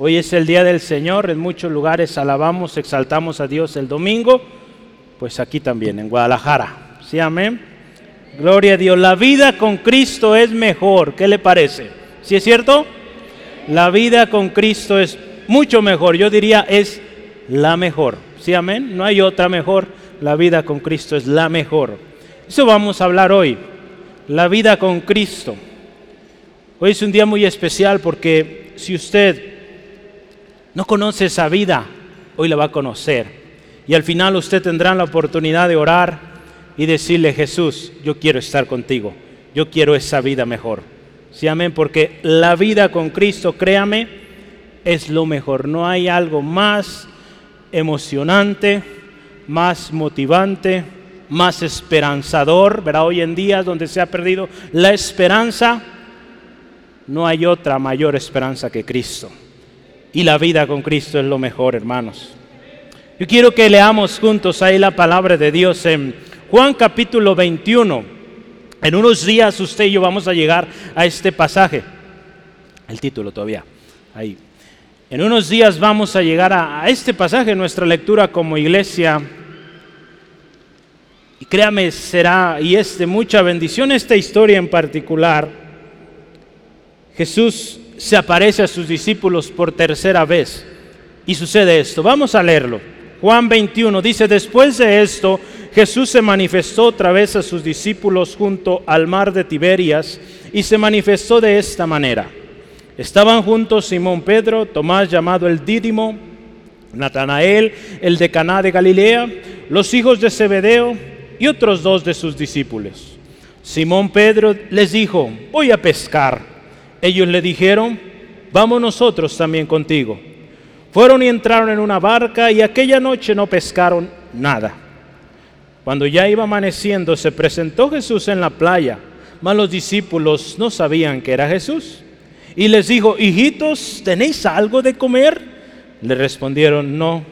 Hoy es el día del Señor, en muchos lugares alabamos, exaltamos a Dios el domingo, pues aquí también, en Guadalajara. ¿Sí, amén? Gloria a Dios. La vida con Cristo es mejor. ¿Qué le parece? ¿Sí es cierto? La vida con Cristo es mucho mejor. Yo diría es la mejor. ¿Sí, amén? No hay otra mejor. La vida con Cristo es la mejor. Eso vamos a hablar hoy. La vida con Cristo. Hoy es un día muy especial porque si usted no conoce esa vida, hoy la va a conocer. Y al final usted tendrá la oportunidad de orar y decirle, Jesús, yo quiero estar contigo, yo quiero esa vida mejor. Sí, amén, porque la vida con Cristo, créame, es lo mejor. No hay algo más emocionante, más motivante, más esperanzador, ¿verdad? Hoy en día donde se ha perdido la esperanza, no hay otra mayor esperanza que Cristo y la vida con Cristo es lo mejor, hermanos. Yo quiero que leamos juntos ahí la palabra de Dios en Juan capítulo 21. En unos días usted y yo vamos a llegar a este pasaje. El título todavía. Ahí. En unos días vamos a llegar a, este pasaje, nuestra lectura como iglesia. Y créame, será y es de mucha bendición esta historia en particular. Jesús se aparece a sus discípulos por tercera vez. Y sucede esto. Vamos a leerlo. Juan 21 dice, después de esto, Jesús se manifestó otra vez a sus discípulos junto al mar de Tiberias y se manifestó de esta manera. Estaban juntos Simón Pedro, Tomás llamado el Dídimo, Natanael, el de Caná de Galilea, los hijos de Zebedeo y otros dos de sus discípulos. Simón Pedro les dijo, voy a pescar. Ellos le dijeron, vamos nosotros también contigo. Fueron y entraron en una barca y aquella noche no pescaron nada. Cuando ya iba amaneciendo, se presentó Jesús en la playa, mas los discípulos no sabían que era Jesús. Y les dijo, hijitos, ¿tenéis algo de comer? Le respondieron, no.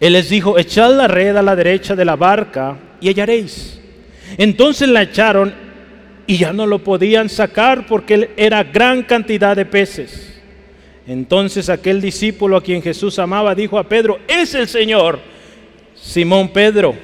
Él les dijo, echad la red a la derecha de la barca y hallaréis. Entonces la echaron y ya no lo podían sacar porque era gran cantidad de peces. Entonces aquel discípulo a quien Jesús amaba dijo a Pedro, es el Señor. Simón Pedro,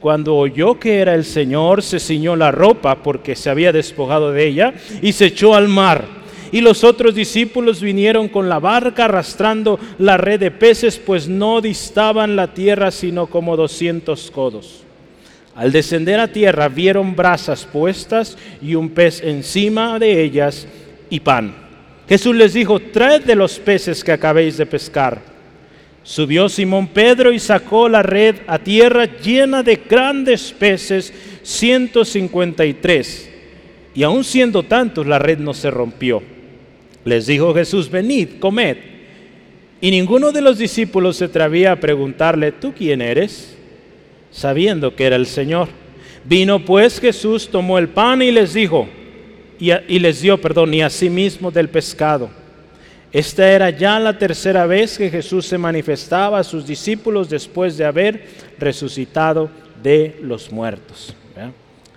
cuando oyó que era el Señor, se ciñó la ropa porque se había despojado de ella y se echó al mar. Y los otros discípulos vinieron con la barca arrastrando la red de peces, pues no distaban la tierra sino como doscientos codos. Al descender a tierra vieron brasas puestas y un pez encima de ellas y pan. Jesús les dijo, traed de los peces que acabéis de pescar. Subió Simón Pedro y sacó la red a tierra llena de grandes peces, 153. Y aun siendo tantos, la red no se rompió. Les dijo Jesús, venid, comed. Y ninguno de los discípulos se atrevía a preguntarle, ¿tú quién eres? Sabiendo que era el Señor. Vino pues Jesús, tomó el pan y les dijo, y, les dio, perdón, y asimismo del pescado. Esta era ya la tercera vez que Jesús se manifestaba a sus discípulos después de haber resucitado de los muertos.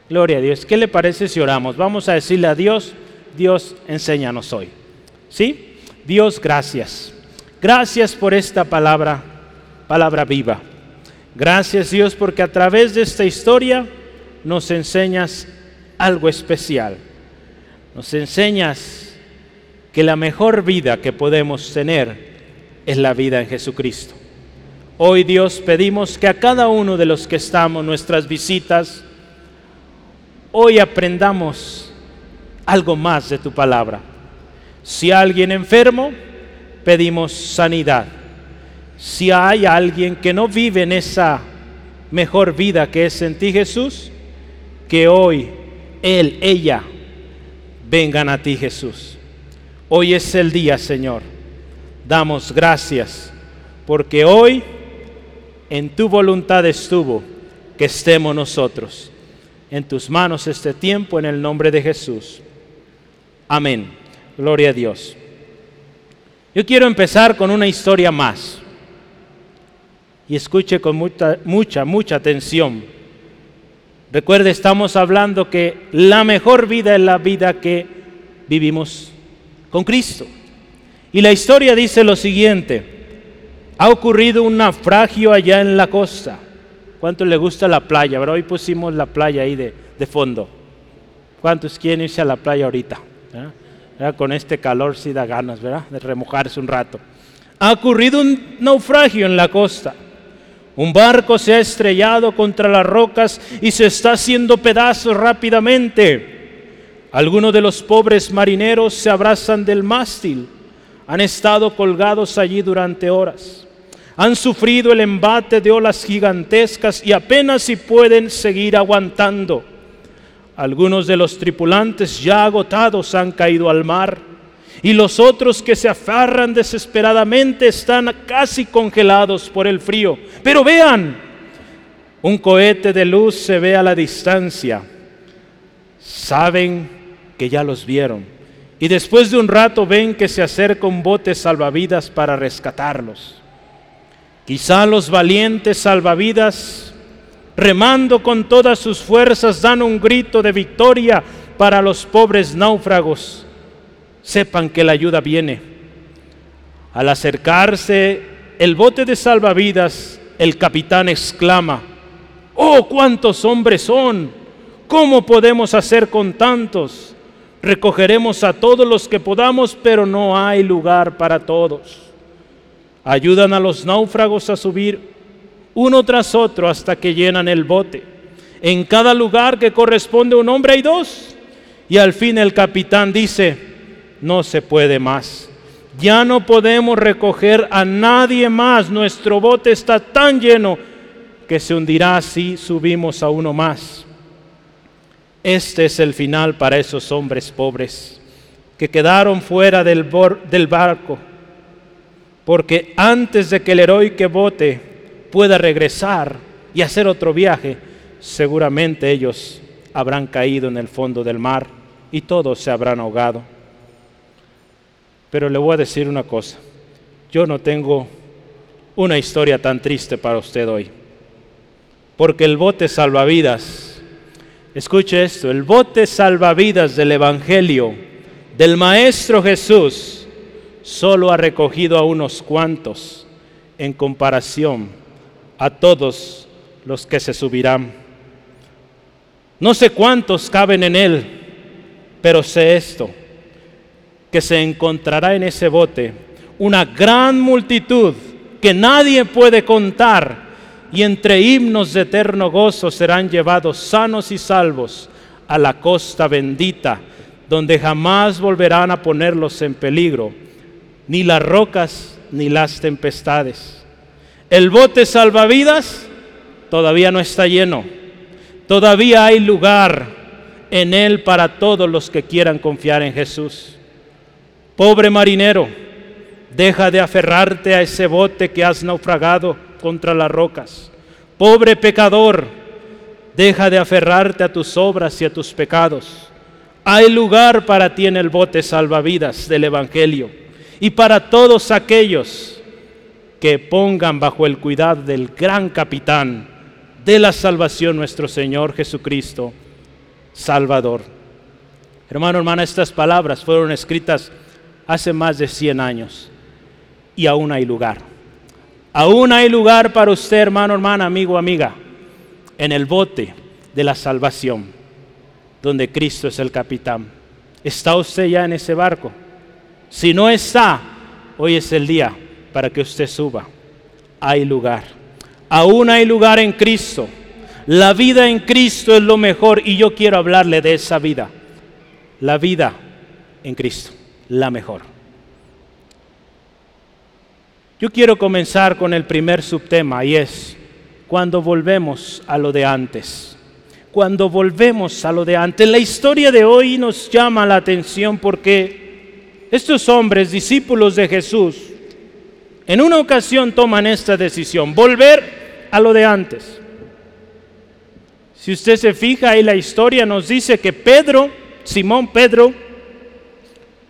Gloria a Dios. ¿Qué le parece si oramos? Vamos a decirle a Dios, Dios, enséñanos hoy. ¿Sí? Dios, gracias. Gracias por esta palabra, palabra viva. Gracias Dios porque a través de esta historia nos enseñas algo especial. Nos enseñas que la mejor vida que podemos tener es la vida en Jesucristo. Hoy Dios pedimos que a cada uno de los que estamos, nuestras visitas, hoy aprendamos algo más de tu palabra. Si alguien enfermo, pedimos sanidad si hay alguien que no vive en esa mejor vida que es en ti Jesús, que hoy él, ella, vengan a ti Jesús. Hoy es el día, Señor. Damos gracias porque hoy en tu voluntad estuvo que estemos nosotros. En tus manos este tiempo en el nombre de Jesús. Amén. Gloria a Dios. Yo quiero empezar con una historia más y escuche con mucha, mucha, mucha atención. Recuerde, estamos hablando que la mejor vida es la vida que vivimos con Cristo. Y la historia dice lo siguiente, ha ocurrido un naufragio allá en la costa. ¿Cuánto le gusta la playa? Pero hoy pusimos la playa ahí de, de fondo. ¿Cuántos quieren irse a la playa ahorita? Con este calor sí da ganas, ¿verdad? De remojarse un rato. Ha ocurrido un naufragio en la costa. Un barco se ha estrellado contra las rocas y se está haciendo pedazos rápidamente. Algunos de los pobres marineros se abrazan del mástil. Han estado colgados allí durante horas. Han sufrido el embate de olas gigantescas y apenas si pueden seguir aguantando. Algunos de los tripulantes ya agotados han caído al mar y los otros que se afarran desesperadamente están casi congelados por el frío. Pero vean, un cohete de luz se ve a la distancia. Saben que ya los vieron. Y después de un rato ven que se acerca un bote salvavidas para rescatarlos. Quizá los valientes salvavidas, remando con todas sus fuerzas, dan un grito de victoria para los pobres náufragos sepan que la ayuda viene. Al acercarse el bote de salvavidas, el capitán exclama, ¡Oh, cuántos hombres son! ¿Cómo podemos hacer con tantos? Recogeremos a todos los que podamos, pero no hay lugar para todos. Ayudan a los náufragos a subir uno tras otro hasta que llenan el bote. En cada lugar que corresponde un hombre hay dos. Y al fin el capitán dice, no se puede más. Ya no podemos recoger a nadie más. Nuestro bote está tan lleno que se hundirá si subimos a uno más. Este es el final para esos hombres pobres que quedaron fuera del, del barco, porque antes de que el heroico bote pueda regresar y hacer otro viaje, seguramente ellos habrán caído en el fondo del mar y todos se habrán ahogado. Pero le voy a decir una cosa, yo no tengo una historia tan triste para usted hoy, porque el bote salvavidas, escuche esto, el bote salvavidas del Evangelio del Maestro Jesús solo ha recogido a unos cuantos en comparación a todos los que se subirán. No sé cuántos caben en él, pero sé esto que se encontrará en ese bote una gran multitud que nadie puede contar y entre himnos de eterno gozo serán llevados sanos y salvos a la costa bendita, donde jamás volverán a ponerlos en peligro, ni las rocas ni las tempestades. El bote salvavidas todavía no está lleno, todavía hay lugar en él para todos los que quieran confiar en Jesús. Pobre marinero, deja de aferrarte a ese bote que has naufragado contra las rocas. Pobre pecador, deja de aferrarte a tus obras y a tus pecados. Hay lugar para ti en el bote salvavidas del Evangelio y para todos aquellos que pongan bajo el cuidado del gran capitán de la salvación nuestro Señor Jesucristo, Salvador. Hermano, hermana, estas palabras fueron escritas hace más de 100 años y aún hay lugar. Aún hay lugar para usted, hermano, hermana, amigo, amiga, en el bote de la salvación, donde Cristo es el capitán. ¿Está usted ya en ese barco? Si no está, hoy es el día para que usted suba. Hay lugar. Aún hay lugar en Cristo. La vida en Cristo es lo mejor y yo quiero hablarle de esa vida. La vida en Cristo la mejor. Yo quiero comenzar con el primer subtema y es cuando volvemos a lo de antes. Cuando volvemos a lo de antes. La historia de hoy nos llama la atención porque estos hombres, discípulos de Jesús, en una ocasión toman esta decisión, volver a lo de antes. Si usted se fija ahí la historia nos dice que Pedro, Simón Pedro,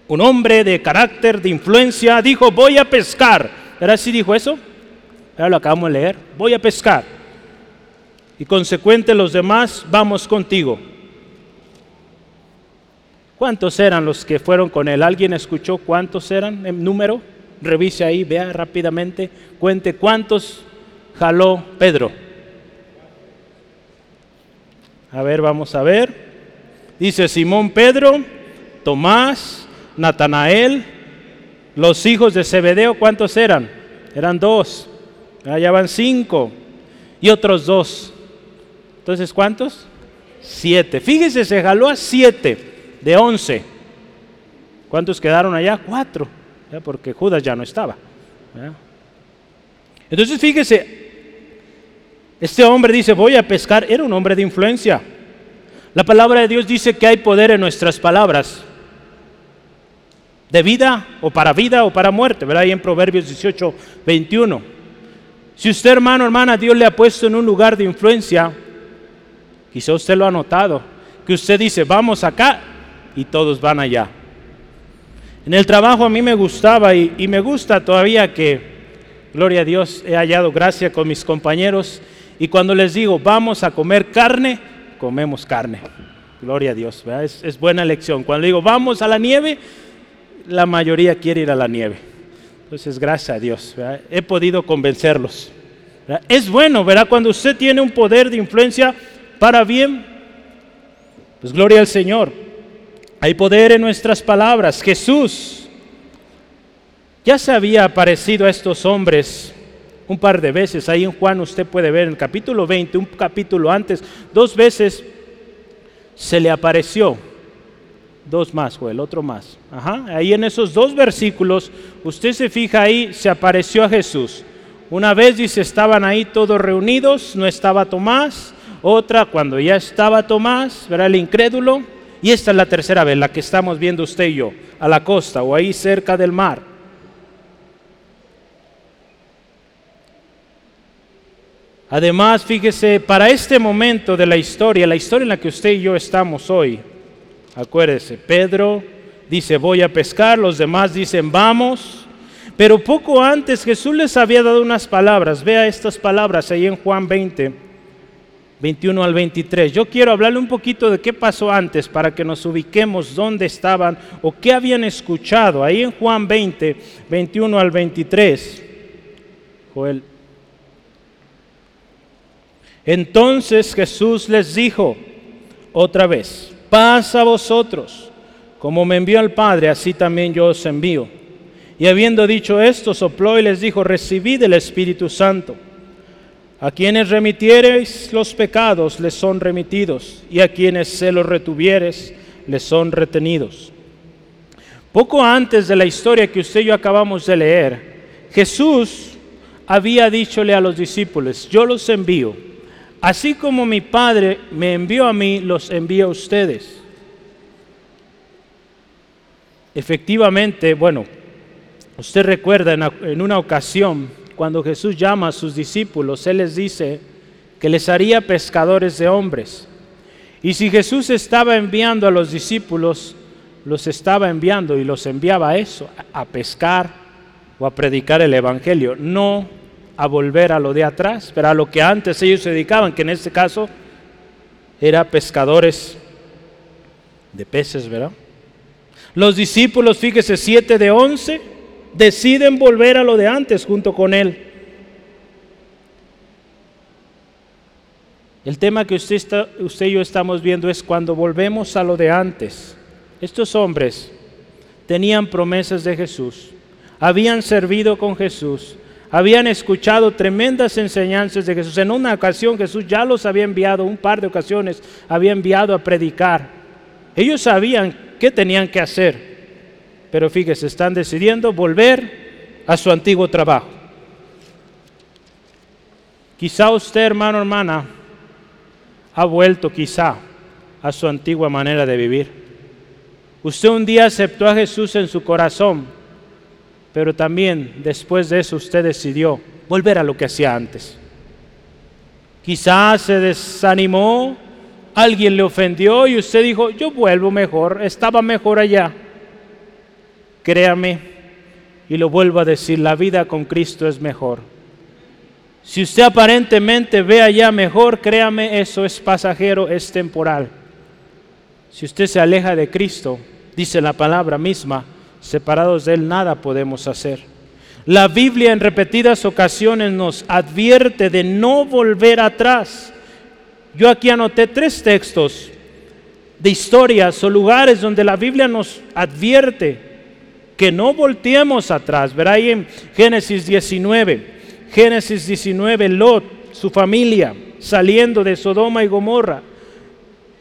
un hombre de carácter, de influencia, dijo, voy a pescar. ¿Era así dijo eso? Ahora lo acabamos de leer. Voy a pescar. Y consecuente los demás, vamos contigo. ¿Cuántos eran los que fueron con él? ¿Alguien escuchó cuántos eran en número? Revise ahí, vea rápidamente, cuente cuántos jaló Pedro. A ver, vamos a ver. Dice Simón Pedro, Tomás, Natanael, los hijos de Zebedeo, ¿cuántos eran? Eran dos. Allá van cinco. Y otros dos. Entonces, ¿cuántos? Siete. Fíjese, se jaló a siete de once. ¿Cuántos quedaron allá? Cuatro. Porque Judas ya no estaba. Entonces, fíjese, este hombre dice, voy a pescar. Era un hombre de influencia. La palabra de Dios dice que hay poder en nuestras palabras de vida o para vida o para muerte, ¿verdad? Ahí en Proverbios 18, 21. Si usted, hermano, hermana, Dios le ha puesto en un lugar de influencia, quizá usted lo ha notado, que usted dice, vamos acá y todos van allá. En el trabajo a mí me gustaba y, me gusta todavía que, gloria a Dios, he hallado gracia con mis compañeros y cuando les digo, vamos a comer carne, comemos carne. Gloria a Dios, es, es, buena lección. Cuando digo, vamos a la nieve, la mayoría quiere ir a la nieve. Entonces, gracias a Dios, he podido convencerlos. Es bueno, ¿verdad? Cuando usted tiene un poder de influencia para bien, pues gloria al Señor. Hay poder en nuestras palabras. Jesús ya se había aparecido a estos hombres un par de veces. Ahí en Juan usted puede ver en el capítulo 20, un capítulo antes, dos veces se le apareció Dos más, el otro más. Ajá. Ahí en esos dos versículos, usted se fija ahí, se apareció a Jesús. Una vez dice, estaban ahí todos reunidos, no estaba Tomás. Otra, cuando ya estaba Tomás, verá el incrédulo. Y esta es la tercera vez, la que estamos viendo usted y yo, a la costa o ahí cerca del mar. Además, fíjese, para este momento de la historia, la historia en la que usted y yo estamos hoy, Acuérdese, Pedro dice voy a pescar, los demás dicen vamos. Pero poco antes Jesús les había dado unas palabras. Vea estas palabras ahí en Juan 20, 21 al 23. Yo quiero hablarle un poquito de qué pasó antes para que nos ubiquemos dónde estaban o qué habían escuchado. Ahí en Juan 20, 21 al 23. Joel. Entonces Jesús les dijo otra vez, paz a vosotros. Como me envió el Padre, así también yo os envío. Y habiendo dicho esto, sopló y les dijo, recibid el Espíritu Santo. A quienes remitiereis los pecados les son remitidos, y a quienes se los retuvieres les son retenidos. Poco antes de la historia que usted y yo acabamos de leer, Jesús había dichole a los discípulos, yo los envío Así como mi Padre me envió a mí, los envío a ustedes. Efectivamente, bueno, usted recuerda en una ocasión cuando Jesús llama a sus discípulos, Él les dice que les haría pescadores de hombres. Y si Jesús estaba enviando a los discípulos, los estaba enviando y los enviaba a eso, a pescar o a predicar el Evangelio, no a volver a lo de atrás, pero a lo que antes ellos se dedicaban, que en este caso era pescadores de peces, ¿verdad? Los discípulos, fíjese, siete de once, deciden volver a lo de antes junto con él. El tema que usted, está, usted y yo estamos viendo es cuando volvemos a lo de antes. Estos hombres tenían promesas de Jesús, habían servido con Jesús, habían escuchado tremendas enseñanzas de Jesús. En una ocasión Jesús ya los había enviado, un par de ocasiones había enviado a predicar. Ellos sabían qué tenían que hacer, pero fíjese, están decidiendo volver a su antiguo trabajo. Quizá usted, hermano, hermana, ha vuelto quizá a su antigua manera de vivir. Usted un día aceptó a Jesús en su corazón, pero también después de eso usted decidió volver a lo que hacía antes. Quizás se desanimó, alguien le ofendió y usted dijo, yo vuelvo mejor, estaba mejor allá. Créame, y lo vuelvo a decir, la vida con Cristo es mejor. Si usted aparentemente ve allá mejor, créame, eso es pasajero, es temporal. Si usted se aleja de Cristo, dice la palabra misma, separados de Él nada podemos hacer. La Biblia en repetidas ocasiones nos advierte de no volver atrás. Yo aquí anoté tres textos de historias o lugares donde la Biblia nos advierte que no volteemos atrás. Verá ahí en Génesis 19, Génesis 19, Lot, su familia, saliendo de Sodoma y Gomorra.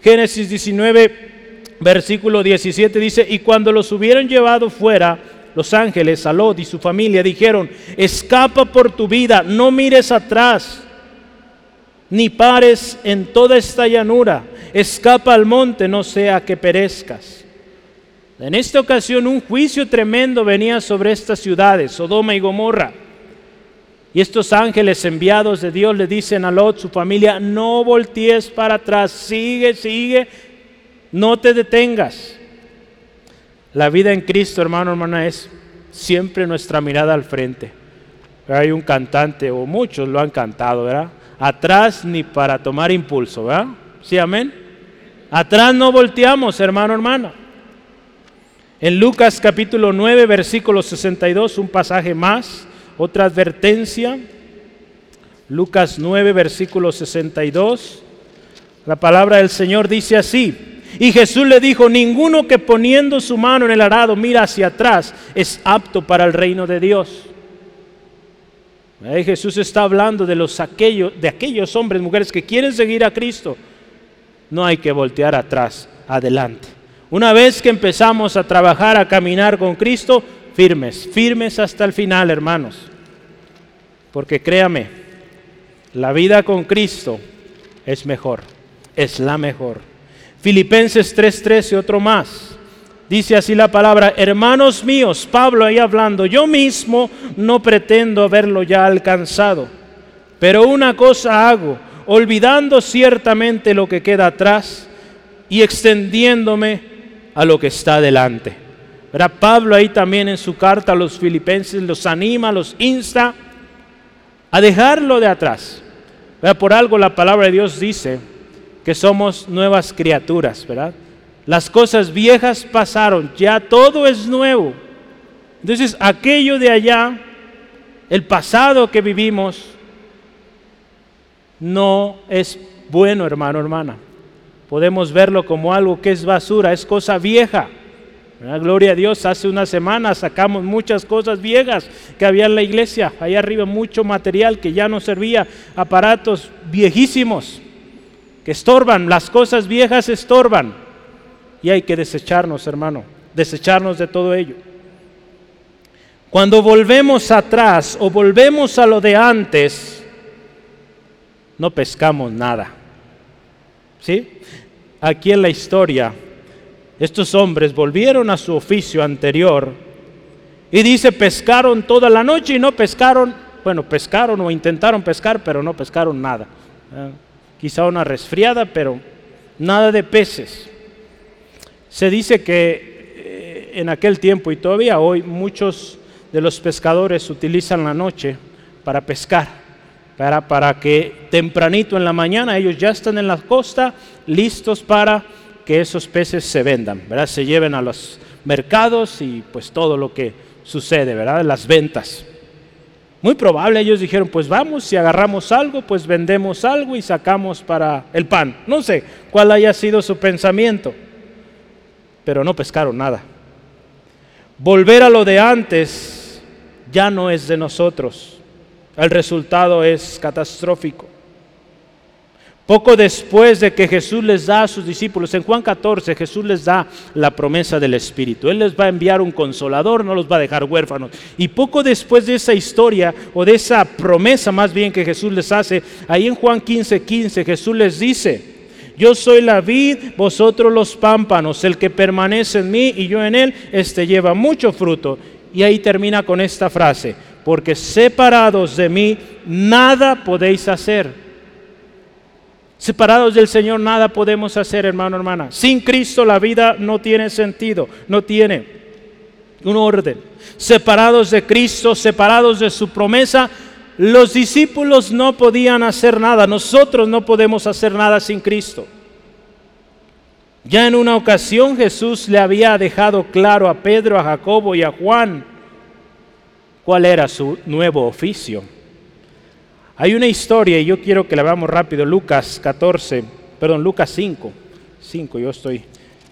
Génesis 19, versículo 17 dice, y cuando los hubieron llevado fuera, los ángeles, a Lot y su familia, dijeron, escapa por tu vida, no mires atrás, ni pares en toda esta llanura, escapa al monte, no sea que perezcas. En esta ocasión un juicio tremendo venía sobre estas ciudades, Sodoma y Gomorra. Y estos ángeles enviados de Dios le dicen a Lot, su familia, no voltees para atrás, sigue, sigue, no te detengas. La vida en Cristo, hermano, hermana, es siempre nuestra mirada al frente. Hay un cantante, o muchos lo han cantado, ¿verdad? Atrás ni para tomar impulso, ¿verdad? Sí, amén. Atrás no volteamos, hermano, hermana. En Lucas capítulo 9, versículo 62, un pasaje más otra advertencia, Lucas 9, versículo 62, la palabra del Señor dice así, y Jesús le dijo, ninguno que poniendo su mano en el arado mira hacia atrás es apto para el reino de Dios. Jesús está hablando de, los aquellos, de aquellos hombres, mujeres que quieren seguir a Cristo. No hay que voltear atrás, adelante. Una vez que empezamos a trabajar, a caminar con Cristo, firmes, firmes hasta el final, hermanos. Porque créame, la vida con Cristo es mejor, es la mejor. Filipenses 3:13, otro más. Dice así la palabra, hermanos míos, Pablo ahí hablando, yo mismo no pretendo haberlo ya alcanzado, pero una cosa hago, olvidando ciertamente lo que queda atrás y extendiéndome a lo que está delante Pablo ahí también en su carta a los filipenses los anima, los insta a dejarlo de atrás. Por algo la palabra de Dios dice que somos nuevas criaturas, ¿verdad? Las cosas viejas pasaron, ya todo es nuevo. Entonces, aquello de allá, el pasado que vivimos, no es bueno, hermano, hermana. Podemos verlo como algo que es basura, es cosa vieja. Gloria a Dios, hace una semana sacamos muchas cosas viejas que había en la iglesia, ahí arriba mucho material que ya no servía, aparatos viejísimos que estorban, las cosas viejas estorban y hay que desecharnos, hermano, desecharnos de todo ello. Cuando volvemos atrás o volvemos a lo de antes, no pescamos nada. ¿Sí? Aquí en la historia estos hombres volvieron a su oficio anterior y dice, pescaron toda la noche y no pescaron, bueno, pescaron o intentaron pescar, pero no pescaron nada. Quizá una resfriada, pero nada de peces. Se dice que eh, en aquel tiempo y todavía hoy muchos de los pescadores utilizan la noche para pescar, para, para que tempranito en la mañana ellos ya están en la costa listos para que esos peces se vendan, ¿verdad? Se lleven a los mercados y pues todo lo que sucede, ¿verdad? Las ventas. Muy probable ellos dijeron, pues vamos, si agarramos algo, pues vendemos algo y sacamos para el pan. No sé cuál haya sido su pensamiento, pero no pescaron nada. Volver a lo de antes ya no es de nosotros. El resultado es catastrófico. Poco después de que Jesús les da a sus discípulos, en Juan 14 Jesús les da la promesa del Espíritu. Él les va a enviar un consolador, no los va a dejar huérfanos. Y poco después de esa historia, o de esa promesa más bien que Jesús les hace, ahí en Juan 15, 15 Jesús les dice, yo soy la vid, vosotros los pámpanos, el que permanece en mí y yo en él, este lleva mucho fruto. Y ahí termina con esta frase, porque separados de mí, nada podéis hacer. Separados del Señor nada podemos hacer, hermano, hermana. Sin Cristo la vida no tiene sentido, no tiene un orden. Separados de Cristo, separados de su promesa, los discípulos no podían hacer nada. Nosotros no podemos hacer nada sin Cristo. Ya en una ocasión Jesús le había dejado claro a Pedro, a Jacobo y a Juan cuál era su nuevo oficio. Hay una historia y yo quiero que la veamos rápido, Lucas 14, perdón, Lucas 5, 5, yo estoy,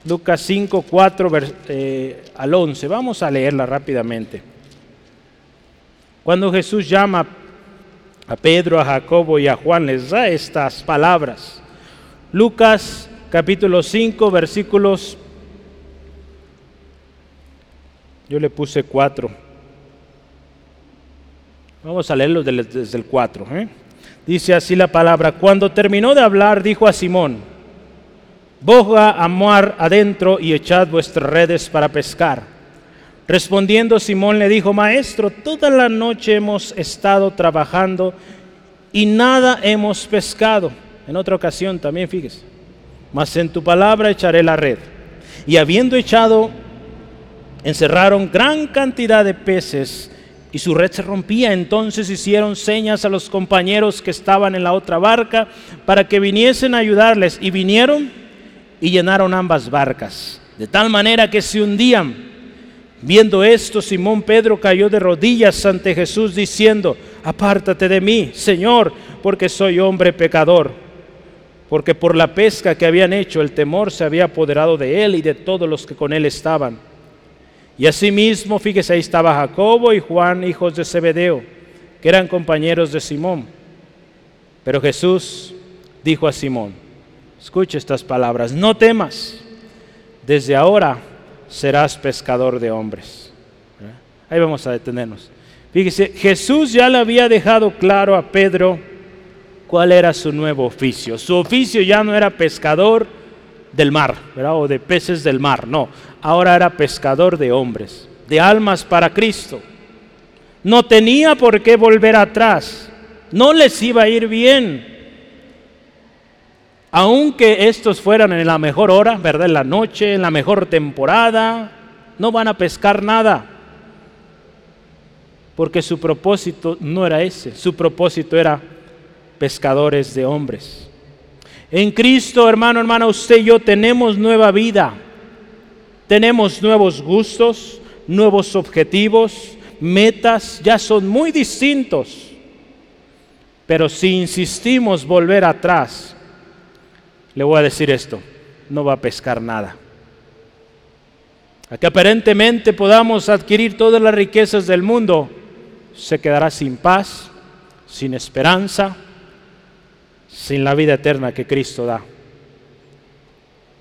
Lucas 5, 4 eh, al 11, vamos a leerla rápidamente. Cuando Jesús llama a Pedro, a Jacobo y a Juan, les da estas palabras. Lucas capítulo 5, versículos, yo le puse 4. Vamos a leerlo desde el 4. ¿eh? Dice así la palabra, cuando terminó de hablar, dijo a Simón, boga a mar adentro y echad vuestras redes para pescar. Respondiendo Simón le dijo, Maestro, toda la noche hemos estado trabajando y nada hemos pescado. En otra ocasión también, fíjese, mas en tu palabra echaré la red. Y habiendo echado, encerraron gran cantidad de peces y su red se rompía. Entonces hicieron señas a los compañeros que estaban en la otra barca para que viniesen a ayudarles. Y vinieron y llenaron ambas barcas, de tal manera que se hundían. Viendo esto, Simón Pedro cayó de rodillas ante Jesús diciendo, apártate de mí, Señor, porque soy hombre pecador. Porque por la pesca que habían hecho, el temor se había apoderado de él y de todos los que con él estaban. Y asimismo, fíjese, ahí estaba Jacobo y Juan, hijos de Zebedeo, que eran compañeros de Simón. Pero Jesús dijo a Simón, escuche estas palabras, no temas, desde ahora serás pescador de hombres. Ahí vamos a detenernos. Fíjese, Jesús ya le había dejado claro a Pedro cuál era su nuevo oficio. Su oficio ya no era pescador del mar, o de peces del mar, no. Ahora era pescador de hombres, de almas para Cristo. No tenía por qué volver atrás. No les iba a ir bien aunque estos fueran en la mejor hora, ¿verdad? En la noche, en la mejor temporada, no van a pescar nada. Porque su propósito no era ese, su propósito era pescadores de hombres. En Cristo, hermano, hermana, usted y yo tenemos nueva vida, tenemos nuevos gustos, nuevos objetivos, metas, ya son muy distintos. Pero si insistimos volver atrás, le voy a decir esto, no va a pescar nada. A que aparentemente podamos adquirir todas las riquezas del mundo, se quedará sin paz, sin esperanza, sin la vida eterna que Cristo da.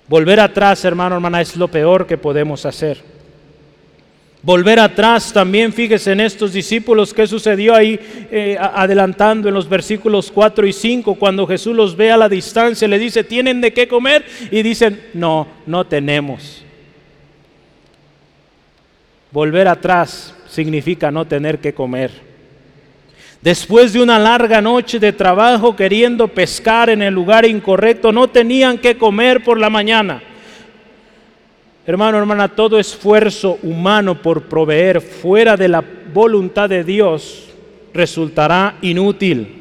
Volver atrás, hermano, hermana, es lo peor que podemos hacer. Volver atrás también, fíjese en estos discípulos, qué sucedió ahí eh, adelantando en los versículos 4 y 5, cuando Jesús los ve a la distancia, le dice, ¿tienen de qué comer? Y dicen, no, no tenemos. Volver atrás significa no tener que comer. Después de una larga noche de trabajo queriendo pescar en el lugar incorrecto, no tenían que comer por la mañana. Hermano, hermana, todo esfuerzo humano por proveer fuera de la voluntad de Dios resultará inútil.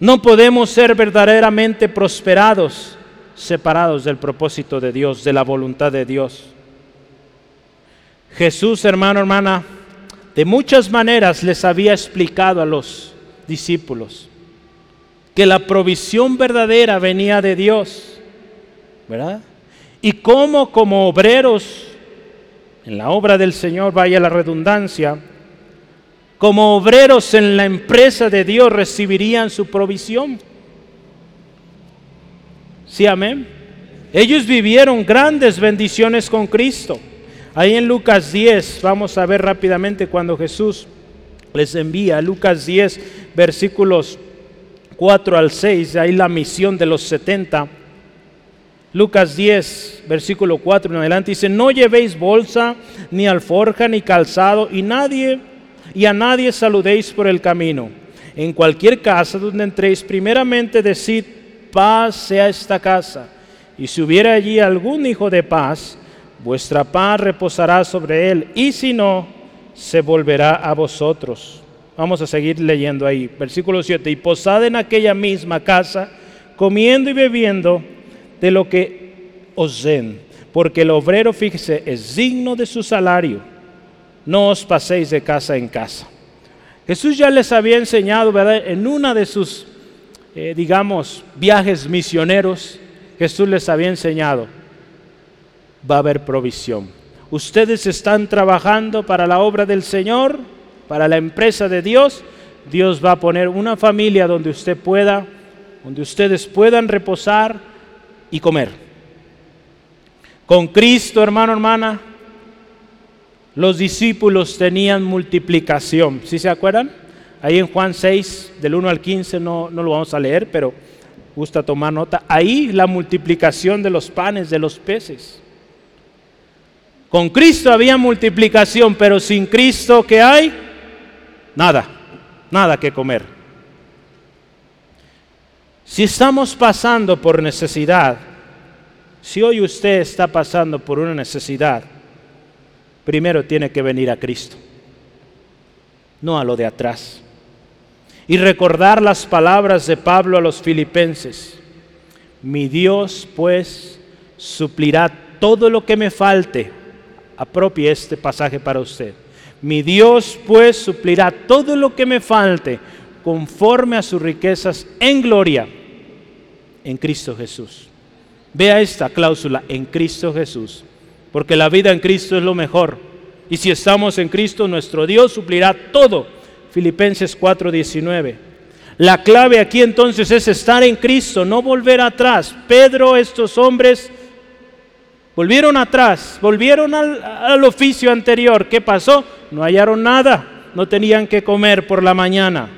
No podemos ser verdaderamente prosperados separados del propósito de Dios, de la voluntad de Dios. Jesús, hermano, hermana, de muchas maneras les había explicado a los discípulos que la provisión verdadera venía de Dios, ¿verdad? y cómo como obreros en la obra del Señor, vaya la redundancia, como obreros en la empresa de Dios recibirían su provisión. Sí, amén. Ellos vivieron grandes bendiciones con Cristo. Ahí en Lucas 10, vamos a ver rápidamente cuando Jesús les envía, Lucas 10, versículos 4 al 6, ahí la misión de los 70. Lucas 10, versículo 4 en adelante dice, no llevéis bolsa, ni alforja, ni calzado, y nadie, y a nadie saludéis por el camino. En cualquier casa donde entréis, primeramente decid, paz sea esta casa. Y si hubiera allí algún hijo de paz, vuestra paz reposará sobre él, y si no, se volverá a vosotros. Vamos a seguir leyendo ahí. Versículo 7. Y posad en aquella misma casa, comiendo y bebiendo de lo que os den, porque el obrero, fíjese, es digno de su salario. No os paséis de casa en casa. Jesús ya les había enseñado, ¿verdad? En una de sus, eh, digamos, viajes misioneros, Jesús les había enseñado, va a haber provisión. Ustedes están trabajando para la obra del Señor, para la empresa de Dios. Dios va a poner una familia donde usted pueda, donde ustedes puedan reposar y comer. Con Cristo, hermano, hermana, los discípulos tenían multiplicación. ¿Sí se acuerdan? Ahí en Juan 6, del 1 al 15, no, no lo vamos a leer, pero gusta tomar nota. Ahí la multiplicación de los panes, de los peces. Con Cristo había multiplicación, pero sin Cristo, ¿qué hay? Nada, nada que comer. Si estamos pasando por necesidad, si hoy usted está pasando por una necesidad, primero tiene que venir a Cristo, no a lo de atrás. Y recordar las palabras de Pablo a los filipenses. Mi Dios pues suplirá todo lo que me falte apropie este pasaje para usted. Mi Dios pues suplirá todo lo que me falte conforme a sus riquezas en gloria en Cristo Jesús. Vea esta cláusula en Cristo Jesús, porque la vida en Cristo es lo mejor. Y si estamos en Cristo, nuestro Dios suplirá todo. Filipenses 4:19. La clave aquí entonces es estar en Cristo, no volver atrás. Pedro, estos hombres Volvieron atrás, volvieron al, oficio anterior. ¿Qué pasó? No hallaron nada, no tenían que comer por la mañana.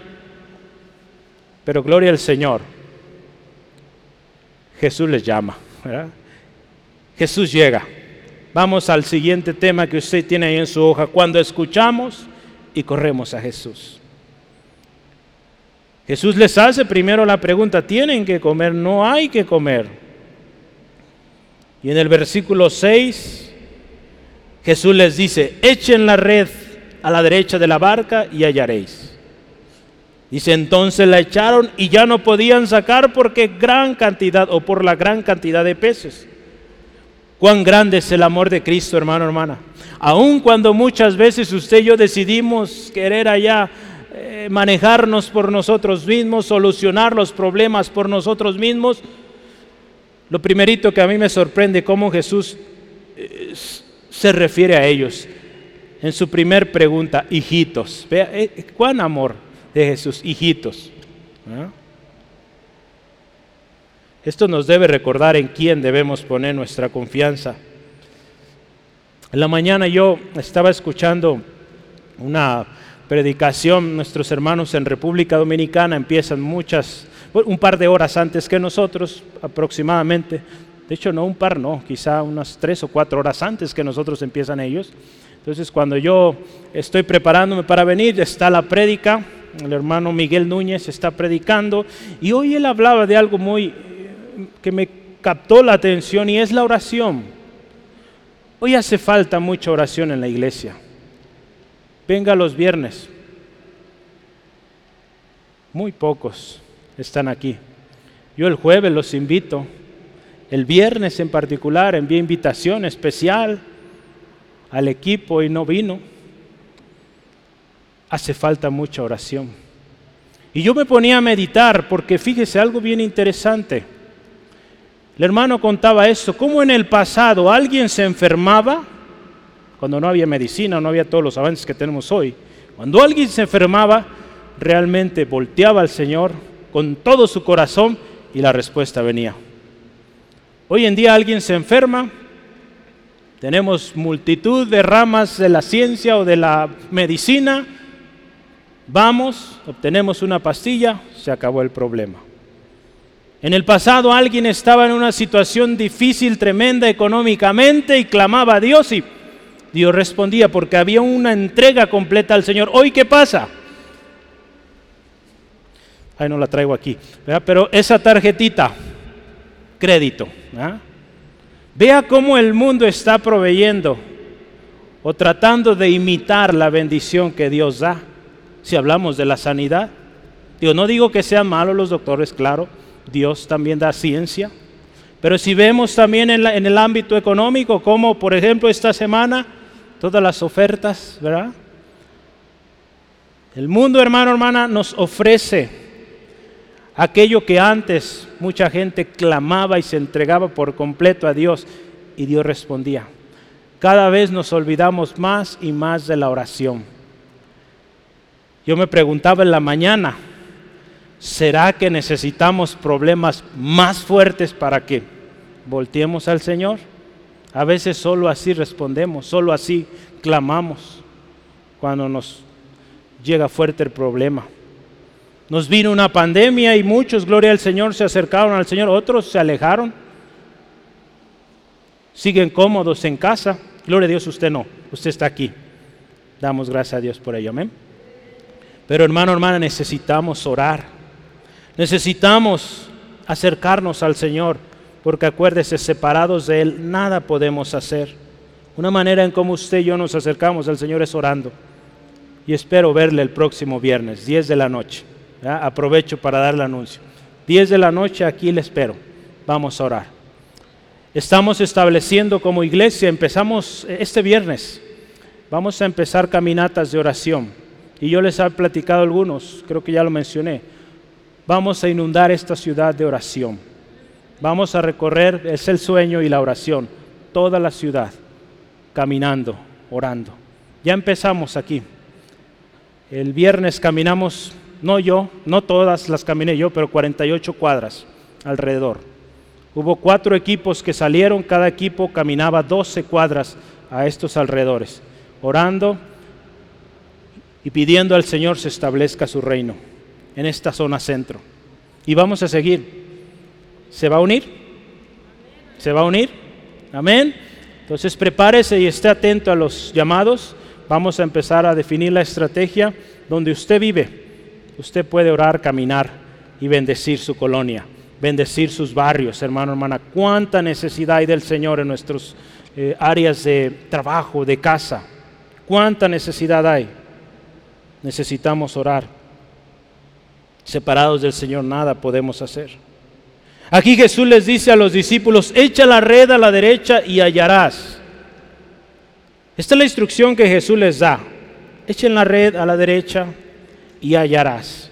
Pero gloria al Señor. Jesús les llama. Jesús llega. Vamos al siguiente tema que usted tiene ahí en su hoja. Cuando escuchamos y corremos a Jesús. Jesús les hace primero la pregunta, ¿tienen que comer? No hay que comer. Y en el versículo 6, Jesús les dice, echen la red a la derecha de la barca y hallaréis. Dice, entonces la echaron y ya no podían sacar porque gran cantidad o por la gran cantidad de peces. Cuán grande es el amor de Cristo, hermano, hermana. Aun cuando muchas veces usted y yo decidimos querer allá eh, manejarnos por nosotros mismos, solucionar los problemas por nosotros mismos, lo primerito que a mí me sorprende cómo Jesús eh, se refiere a ellos. En su primer pregunta, hijitos. Vea, eh, cuán amor de Jesús, hijitos. Esto nos debe recordar en quién debemos poner nuestra confianza. En la mañana yo estaba escuchando una predicación, nuestros hermanos en República Dominicana empiezan muchas un par de horas antes que nosotros, aproximadamente. De hecho, no un par, no, quizá unas tres o cuatro horas antes que nosotros empiezan ellos. Entonces, cuando yo estoy preparándome para venir, está la prédica, el hermano Miguel Núñez está predicando, y hoy él hablaba de algo muy que me captó la atención y es la oración. Hoy hace falta mucha oración en la iglesia. Venga los viernes. Muy pocos están aquí. Yo el jueves los invito. El viernes en particular envié invitación especial al equipo y no vino. Hace falta mucha oración. Y yo me ponía a meditar porque fíjese algo bien interesante. El hermano contaba esto, cómo en el pasado alguien se enfermaba, cuando no había medicina, no había todos los avances que tenemos hoy. Cuando alguien se enfermaba, realmente volteaba al Señor, con todo su corazón y la respuesta venía. Hoy en día alguien se enferma, tenemos multitud de ramas de la ciencia o de la medicina, vamos, obtenemos una pastilla, se acabó el problema. En el pasado alguien estaba en una situación difícil, tremenda económicamente y clamaba a Dios y Dios respondía porque había una entrega completa al Señor. Hoy, ¿qué pasa? Ahí no la traigo aquí, pero esa tarjetita, crédito, vea cómo el mundo está proveyendo o tratando de imitar la bendición que Dios da, si hablamos de la sanidad. Digo, no digo que sean malos los doctores, claro, Dios también da ciencia, Pero si vemos también en, en el ámbito económico, como por ejemplo esta semana, todas las ofertas, ¿verdad? El mundo, hermano, hermana, nos ofrece aquello que antes mucha gente clamaba y se entregaba por completo a Dios y Dios respondía. Cada vez nos olvidamos más y más de la oración. Yo me preguntaba en la mañana, ¿será que necesitamos problemas más fuertes para que volteemos al Señor? A veces solo así respondemos, solo así clamamos cuando nos llega fuerte el problema. Nos vino una pandemia y muchos, gloria al Señor, se acercaron al Señor, otros se alejaron. Siguen cómodos en casa. Gloria a Dios, usted no, usted está aquí. Damos gracias a Dios por ello, amén. Pero hermano, hermana, necesitamos orar. Necesitamos acercarnos al Señor, porque acuérdese, separados de Él, nada podemos hacer. Una manera en cómo usted y yo nos acercamos al Señor es orando y espero verle el próximo viernes, 10 de la noche. Aprovecho para dar el anuncio. 10 de la noche aquí le espero. Vamos a orar. Estamos estableciendo como iglesia, empezamos este viernes, vamos a empezar caminatas de oración. Y yo les he platicado algunos, creo que ya lo mencioné. Vamos a inundar esta ciudad de oración. Vamos a recorrer, es el sueño y la oración, toda la ciudad, caminando, orando. Ya empezamos aquí. El viernes caminamos, no yo, no todas las caminé yo, pero 48 cuadras alrededor. Hubo cuatro equipos que salieron, cada equipo caminaba 12 cuadras a estos alrededores, orando y pidiendo al Señor se establezca su reino en esta zona centro. Y vamos a seguir. ¿Se va a unir? ¿Se va a unir? Amén. Entonces prepárese y esté atento a los llamados vamos a empezar a definir la estrategia donde usted vive. Usted puede orar, caminar y bendecir su colonia, bendecir sus barrios, hermano, hermana. ¿Cuánta necesidad hay del Señor en nuestras eh, áreas de trabajo, de casa? ¿Cuánta necesidad hay? Necesitamos orar. Separados del Señor nada podemos hacer. Aquí Jesús les dice a los discípulos, echa la red a la derecha y hallarás. Esta es la instrucción que Jesús les da. Echen la red a la derecha y hallarás.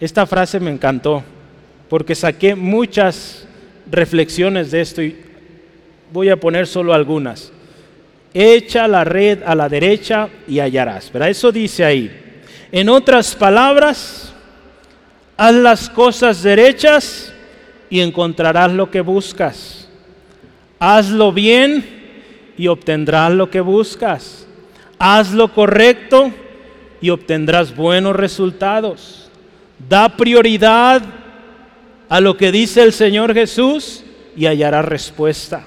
Esta frase me encantó porque saqué muchas reflexiones de esto y voy a poner solo algunas. Echa la red a la derecha y hallarás. Pero Eso dice ahí. En otras palabras, haz las cosas derechas y encontrarás lo que buscas. Hazlo bien y obtendrás lo que buscas. Haz lo correcto y obtendrás buenos resultados. Da prioridad a lo que dice el Señor Jesús y hallarás respuesta.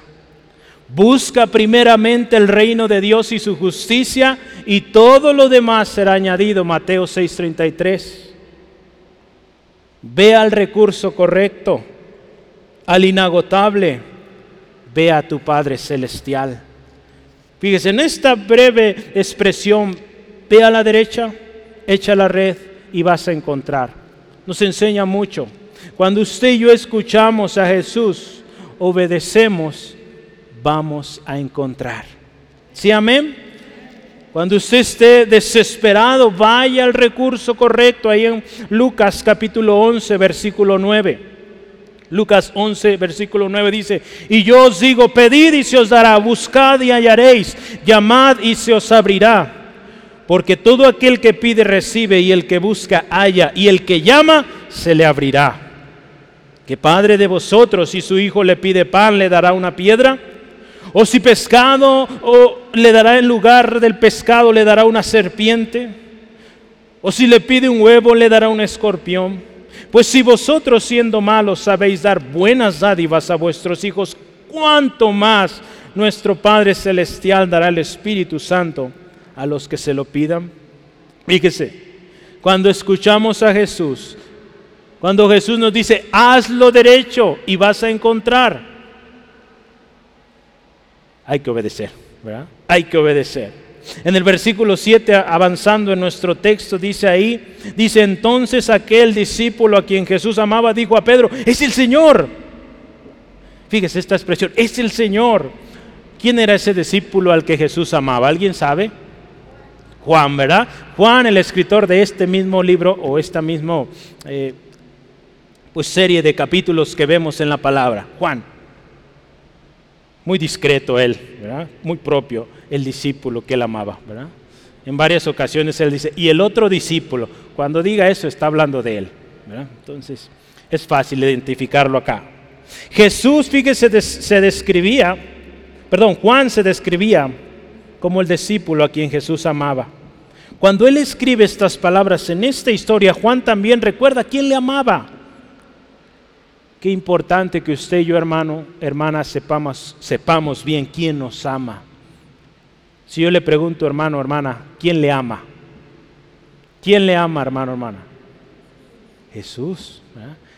Busca primeramente el reino de Dios y su justicia y todo lo demás será añadido. Mateo 6:33. Ve al recurso correcto, al inagotable. Ve a tu Padre Celestial. Fíjese, en esta breve expresión, ve a la derecha, echa la red y vas a encontrar. Nos enseña mucho. Cuando usted y yo escuchamos a Jesús, obedecemos, vamos a encontrar. ¿Sí, amén? Cuando usted esté desesperado, vaya al recurso correcto ahí en Lucas capítulo 11, versículo 9. Lucas 11, versículo 9 dice, y yo os digo, pedid y se os dará, buscad y hallaréis, llamad y se os abrirá. Porque todo aquel que pide recibe y el que busca halla y el que llama se le abrirá. ¿Qué padre de vosotros si su hijo le pide pan le dará una piedra? ¿O si pescado o le dará en lugar del pescado le dará una serpiente? ¿O si le pide un huevo le dará un escorpión? Pues si vosotros siendo malos sabéis dar buenas dádivas a vuestros hijos, ¿cuánto más nuestro Padre Celestial dará el Espíritu Santo a los que se lo pidan? Fíjese, cuando escuchamos a Jesús, cuando Jesús nos dice, haz lo derecho y vas a encontrar, hay que obedecer, ¿verdad? Hay que obedecer. En el versículo 7, avanzando en nuestro texto, dice ahí, dice entonces aquel discípulo a quien Jesús amaba dijo a Pedro, es el Señor. Fíjese esta expresión, es el Señor. ¿Quién era ese discípulo al que Jesús amaba? ¿Alguien sabe? Juan, ¿verdad? Juan, el escritor de este mismo libro o esta misma eh, pues, serie de capítulos que vemos en la palabra. Juan. Muy discreto él, ¿verdad? Muy propio, el discípulo que él amaba, ¿verdad? En varias ocasiones él dice, y el otro discípulo, cuando diga eso está hablando de él, ¿verdad? Entonces es fácil identificarlo acá. Jesús, fíjese, se describía, perdón, Juan se describía como el discípulo a quien Jesús amaba. Cuando él escribe estas palabras en esta historia, Juan también recuerda quién le amaba. Qué importante que usted y yo, hermano, hermana, sepamos, sepamos bien quién nos ama. Si yo le pregunto, hermano, hermana, ¿quién le ama? ¿Quién le ama, hermano, hermana? Jesús.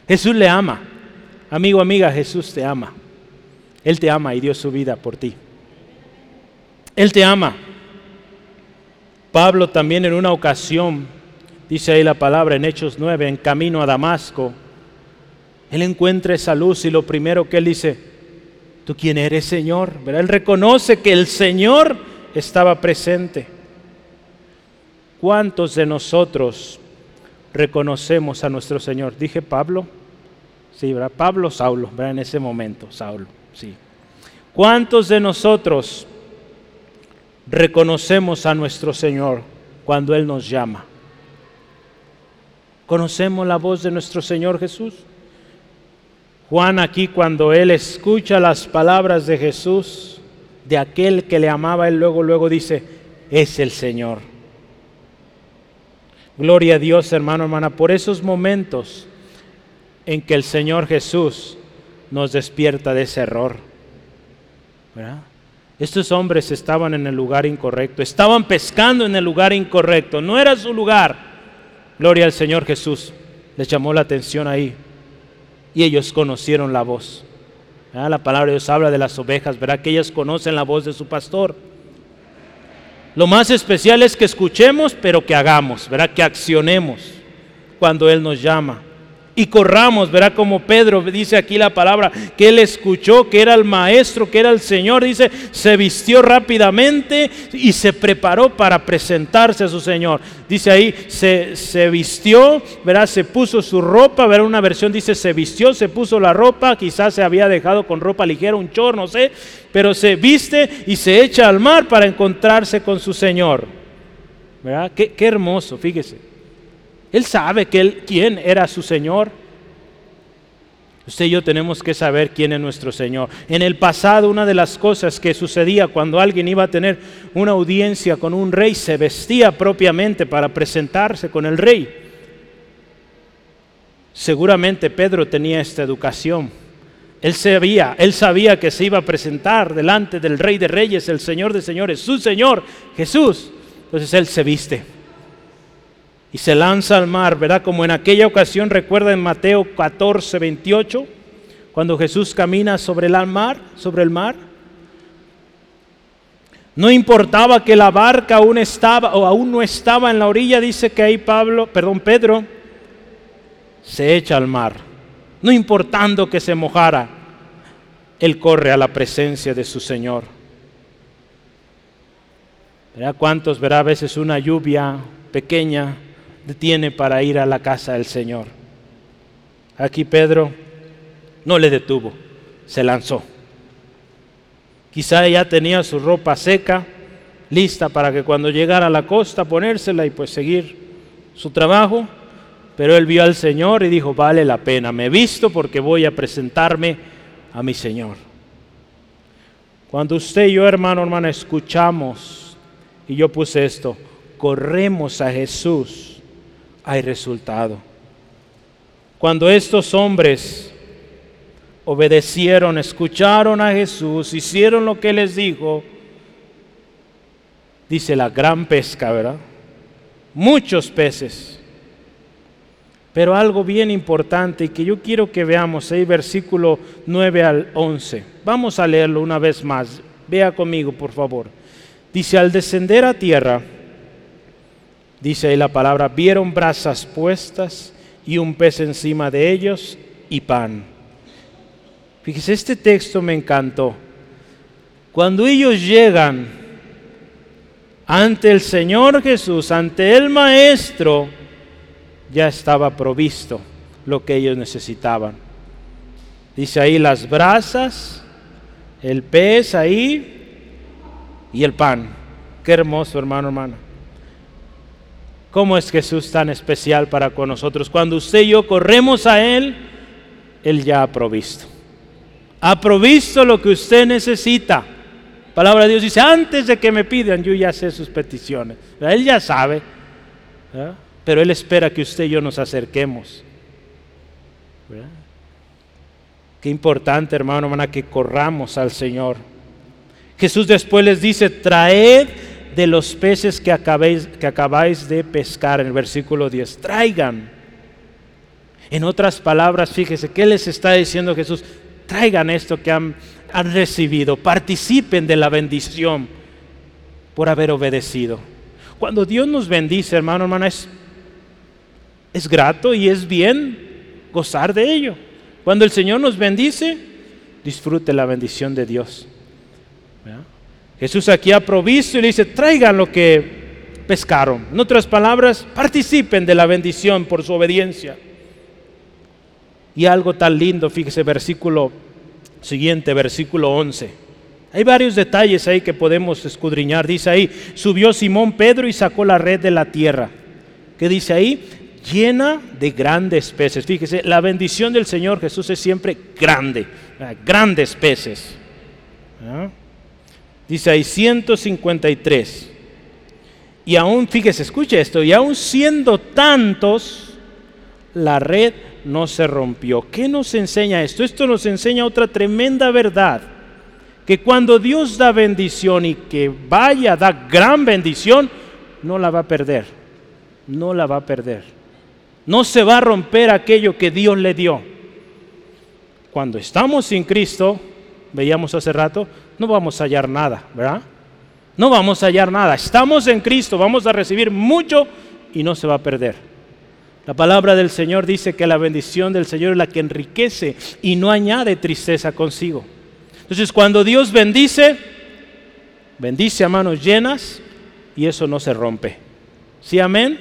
Jesús le ama. Amigo, amiga, Jesús te ama. Él te ama y dio su vida por ti. Él te ama. Pablo también en una ocasión, dice ahí la palabra en Hechos 9, en camino a Damasco, él encuentra esa luz y lo primero que él dice, ¿tú quién eres Señor? Él reconoce que el Señor estaba presente. ¿Cuántos de nosotros reconocemos a nuestro Señor? Dije Pablo. Sí, ¿verdad? Pablo, Saulo, ¿verdad? En ese momento, Saulo, sí. ¿Cuántos de nosotros reconocemos a nuestro Señor cuando Él nos llama. ¿Conocemos la voz de nuestro Señor Jesús? Juan aquí cuando Él escucha las palabras de Jesús, de aquel que le amaba, Él luego, luego dice, es el Señor. Gloria a Dios, hermano, hermana, por esos momentos en que el Señor Jesús nos despierta de ese error. ¿verdad? Estos hombres estaban en el lugar incorrecto, estaban pescando en el lugar incorrecto, no era su lugar. Gloria al Señor Jesús, les llamó la atención ahí y ellos conocieron la voz. La palabra de Dios habla de las ovejas, verá que ellas conocen la voz de su pastor. Lo más especial es que escuchemos, pero que hagamos, verá que accionemos cuando Él nos llama y corramos, verá como Pedro dice aquí la palabra, que él escuchó que era el maestro, que era el Señor, dice, se vistió rápidamente y se preparó para presentarse a su Señor. Dice ahí, se, vistió, verá, se puso su ropa, verá una versión dice, se vistió, se puso la ropa, quizás se había dejado con ropa ligera, un chor, no sé, pero se viste y se echa al mar para encontrarse con su Señor. ¿Verdad? Qué, qué hermoso, fíjese. Él sabe que él, quién era su Señor. Usted y yo tenemos que saber quién es nuestro Señor. En el pasado una de las cosas que sucedía cuando alguien iba a tener una audiencia con un rey, se vestía propiamente para presentarse con el rey. Seguramente Pedro tenía esta educación. Él sabía, él sabía que se iba a presentar delante del rey de reyes, el Señor de señores, su Señor Jesús. Entonces él se viste y se lanza al mar, ¿verdad? Como en aquella ocasión, recuerda en Mateo 14, 28, cuando Jesús camina sobre el mar, sobre el mar. No importaba que la barca aún estaba o aún no estaba en la orilla, dice que ahí Pablo, perdón, Pedro se echa al mar. No importando que se mojara, él corre a la presencia de su Señor. ¿Verdad? ¿Cuántos verá a veces una lluvia pequeña detiene para ir a la casa del Señor. Aquí Pedro no le detuvo, se lanzó. Quizá ya tenía su ropa seca, lista para que cuando llegara a la costa ponérsela y pues seguir su trabajo, pero él vio al Señor y dijo, vale la pena, me he visto porque voy a presentarme a mi Señor. Cuando usted y yo, hermano, hermana, escuchamos, y yo puse esto, corremos a Jesús, hay resultado. Cuando estos hombres obedecieron, escucharon a Jesús, hicieron lo que les dijo, dice la gran pesca, ¿verdad? Muchos peces. Pero algo bien importante y que yo quiero que veamos ahí, versículo 9 al 11. Vamos a leerlo una vez más. Vea conmigo, por favor. Dice, al descender a tierra, Dice ahí la palabra, vieron brasas puestas y un pez encima de ellos y pan. Fíjese, este texto me encantó. Cuando ellos llegan ante el Señor Jesús, ante el Maestro, ya estaba provisto lo que ellos necesitaban. Dice ahí las brasas, el pez ahí y el pan. Qué hermoso, hermano, hermano. ¿Cómo es Jesús tan especial para con nosotros? Cuando usted y yo corremos a Él, Él ya ha provisto. Ha provisto lo que usted necesita. Palabra de Dios dice, antes de que me pidan, yo ya sé sus peticiones. Él ya sabe. Pero Él espera que usted y yo nos acerquemos. Qué importante, hermano, hermana, que corramos al Señor. Jesús después les dice, traed de los peces que acabáis, que acabáis de pescar, en el versículo 10, traigan. En otras palabras, fíjese, ¿qué les está diciendo Jesús? Traigan esto que han, recibido, participen de la bendición por haber obedecido. Cuando Dios nos bendice, hermano, hermana, es, es grato y es bien gozar de ello. Cuando el Señor nos bendice, disfrute la bendición de Dios. Jesús aquí ha provisto y le dice, traigan lo que pescaron. En otras palabras, participen de la bendición por su obediencia. Y algo tan lindo, fíjese, versículo siguiente, versículo 11. Hay varios detalles ahí que podemos escudriñar. Dice ahí, subió Simón Pedro y sacó la red de la tierra. ¿Qué dice ahí? Llena de grandes peces. Fíjese, la bendición del Señor Jesús es siempre grande, grandes peces. ¿Ah? Dice ahí 153. Y aún, fíjese, escuche esto, y aún siendo tantos, la red no se rompió. ¿Qué nos enseña esto? Esto nos enseña otra tremenda verdad. Que cuando Dios da bendición y que vaya, da gran bendición, no la va a perder. No la va a perder. No se va a romper aquello que Dios le dio. Cuando estamos sin Cristo, veíamos hace rato, no vamos a hallar nada, ¿verdad? No vamos a hallar nada. Estamos en Cristo, vamos a recibir mucho y no se va a perder. La palabra del Señor dice que la bendición del Señor es la que enriquece y no añade tristeza consigo. Entonces cuando Dios bendice, bendice a manos llenas y eso no se rompe. ¿Sí, amén?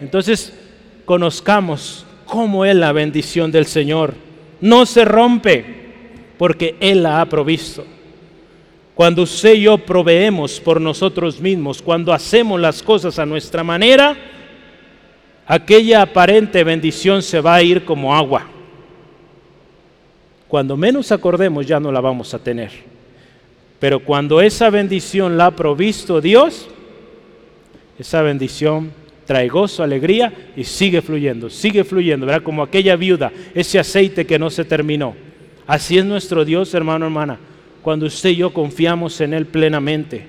Entonces conozcamos cómo es la bendición del Señor. No se rompe porque Él la ha provisto. Cuando usted y yo proveemos por nosotros mismos, cuando hacemos las cosas a nuestra manera, aquella aparente bendición se va a ir como agua. Cuando menos acordemos ya no la vamos a tener. Pero cuando esa bendición la ha provisto Dios, esa bendición trae gozo, alegría y sigue fluyendo, sigue fluyendo, ¿verdad? Como aquella viuda, ese aceite que no se terminó. Así es nuestro Dios, hermano, hermana cuando usted y yo confiamos en Él plenamente,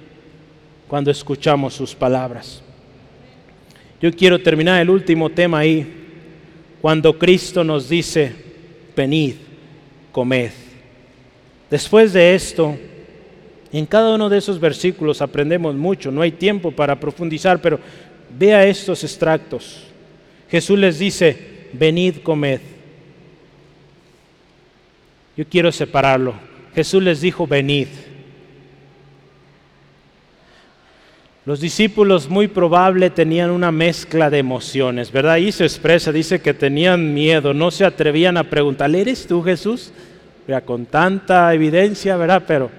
cuando escuchamos sus palabras. Yo quiero terminar el último tema ahí, cuando Cristo nos dice, venid, comed. Después de esto, en cada uno de esos versículos aprendemos mucho, no hay tiempo para profundizar, pero vea estos extractos. Jesús les dice, venid, comed. Yo quiero separarlo. Jesús les dijo, venid. Los discípulos muy probable tenían una mezcla de emociones, ¿verdad? Ahí se expresa, dice que tenían miedo, no se atrevían a preguntar, ¿eres tú Jesús? Mira, con tanta evidencia, ¿verdad? Pero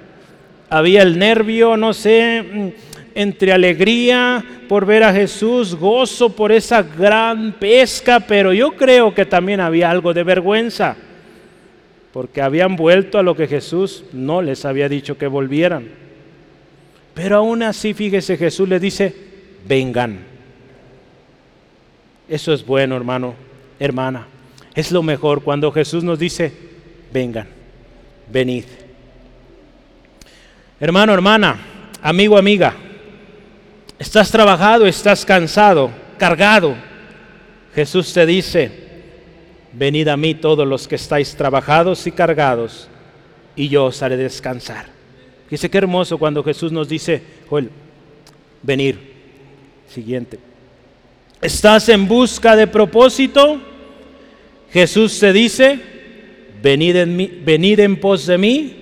había el nervio, no sé, mm, entre alegría por ver a Jesús, gozo por esa gran pesca, pero yo creo que también había algo de vergüenza porque habían vuelto a lo que Jesús no les había dicho que volvieran. Pero aún así, fíjese, Jesús les dice, vengan. Eso es bueno, hermano, hermana. Es lo mejor cuando Jesús nos dice, vengan, venid. Hermano, hermana, amigo, amiga, estás trabajado, estás cansado, cargado. Jesús te dice, Venid a mí todos los que estáis trabajados y cargados, y yo os haré descansar. Dice qué hermoso cuando Jesús nos dice, Joel, venir. Siguiente. ¿Estás en busca de propósito? Jesús te dice, venid en, mí, venid en pos de mí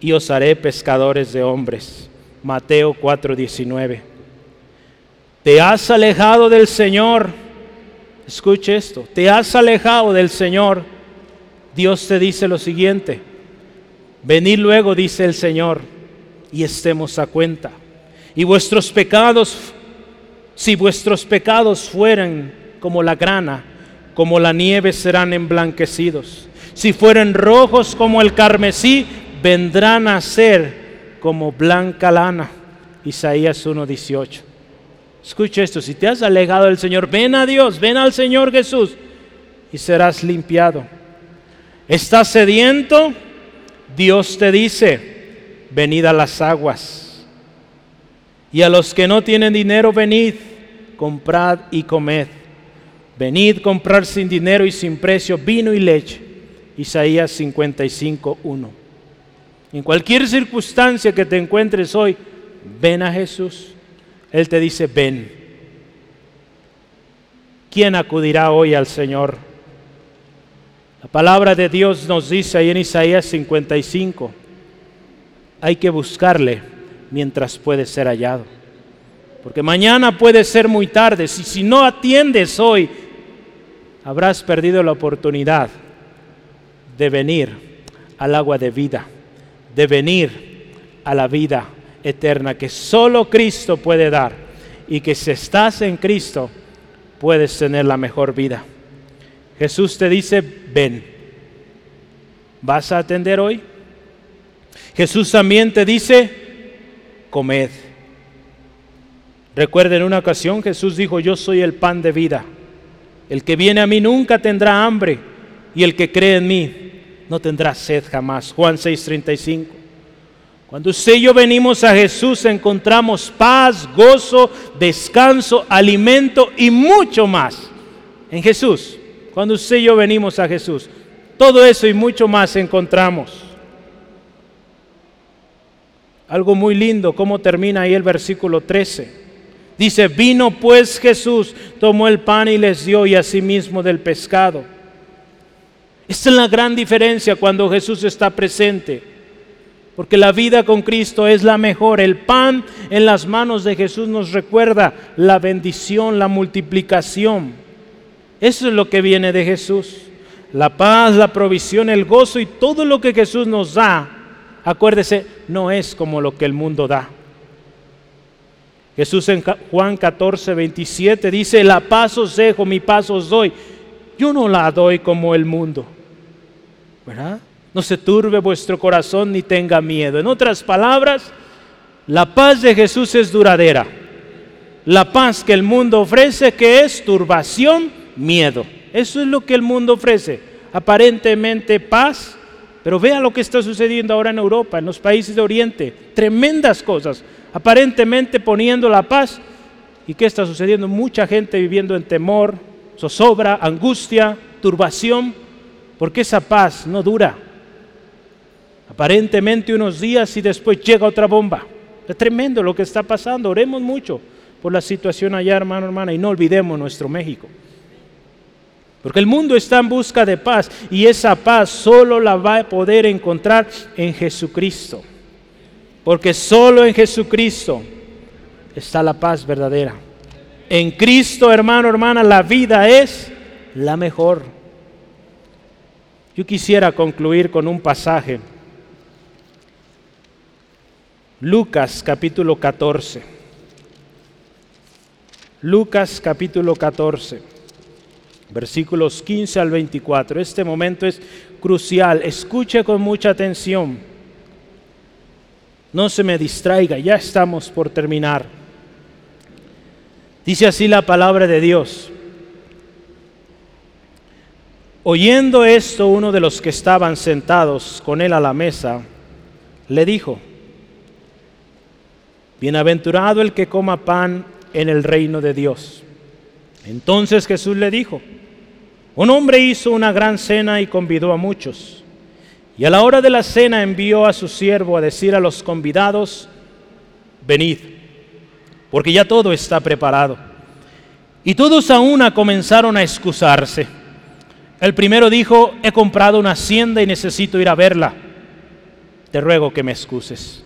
y os haré pescadores de hombres. Mateo 4:19. Te has alejado del Señor. Escuche esto. Te has alejado del Señor. Dios te dice lo siguiente. Venid luego, dice el Señor, y estemos a cuenta. Y vuestros pecados, si vuestros pecados fueran como la grana, como la nieve serán emblanquecidos. Si fueren rojos como el carmesí, vendrán a ser como blanca lana. Isaías 1:18. Escucha esto, si te has alejado del Señor, ven a Dios, ven al Señor Jesús y serás limpiado. ¿Estás sediento? Dios te dice, venid a las aguas. Y a los que no tienen dinero, venid, comprad y comed. Venid comprar sin dinero y sin precio vino y leche. Isaías 55, 1. En cualquier circunstancia que te encuentres hoy, ven a Jesús. Él te dice, ven. ¿Quién acudirá hoy al Señor? La palabra de Dios nos dice ahí en Isaías 55, hay que buscarle mientras puede ser hallado. Porque mañana puede ser muy tarde. Si, si no atiendes hoy, habrás perdido la oportunidad de venir al agua de vida, de venir a la vida eterna que solo Cristo puede dar y que si estás en Cristo puedes tener la mejor vida. Jesús te dice, ven. ¿Vas a atender hoy? Jesús también te dice, comed. Recuerden, en una ocasión Jesús dijo, yo soy el pan de vida. El que viene a mí nunca tendrá hambre y el que cree en mí no tendrá sed jamás. Juan 6:35. Cuando usted y yo venimos a Jesús encontramos paz, gozo, descanso, alimento y mucho más en Jesús. Cuando usted y yo venimos a Jesús, todo eso y mucho más encontramos. Algo muy lindo, cómo termina ahí el versículo 13. Dice, vino pues Jesús, tomó el pan y les dio y asimismo del pescado. Esta es la gran diferencia cuando Jesús está presente. Porque la vida con Cristo es la mejor. El pan en las manos de Jesús nos recuerda la bendición, la multiplicación. Eso es lo que viene de Jesús. La paz, la provisión, el gozo y todo lo que Jesús nos da, acuérdese, no es como lo que el mundo da. Jesús en Juan 14, 27 dice, la paz os dejo, mi paz os doy. Yo no la doy como el mundo. ¿Verdad? No se turbe vuestro corazón ni tenga miedo. En otras palabras, la paz de Jesús es duradera. La paz que el mundo ofrece, que es turbación, miedo. Eso es lo que el mundo ofrece. Aparentemente paz, pero vea lo que está sucediendo ahora en Europa, en los países de Oriente. Tremendas cosas aparentemente poniendo la paz. ¿Y qué está sucediendo? Mucha gente viviendo en temor, zozobra, angustia, turbación, porque esa paz no dura. Aparentemente unos días y después llega otra bomba. Es tremendo lo que está pasando. Oremos mucho por la situación allá, hermano, hermana, y no olvidemos nuestro México. Porque el mundo está en busca de paz y esa paz solo la va a poder encontrar en Jesucristo. Porque solo en Jesucristo está la paz verdadera. En Cristo, hermano, hermana, la vida es la mejor. Yo quisiera concluir con un pasaje. Lucas capítulo 14. Lucas capítulo 14, versículos 15 al 24. Este momento es crucial. Escuche con mucha atención. No se me distraiga, ya estamos por terminar. Dice así la palabra de Dios. Oyendo esto, uno de los que estaban sentados con él a la mesa, le dijo, Bienaventurado el que coma pan en el reino de Dios. Entonces Jesús le dijo, un hombre hizo una gran cena y convidó a muchos. Y a la hora de la cena envió a su siervo a decir a los convidados, venid, porque ya todo está preparado. Y todos a una comenzaron a excusarse. El primero dijo, he comprado una hacienda y necesito ir a verla. Te ruego que me excuses.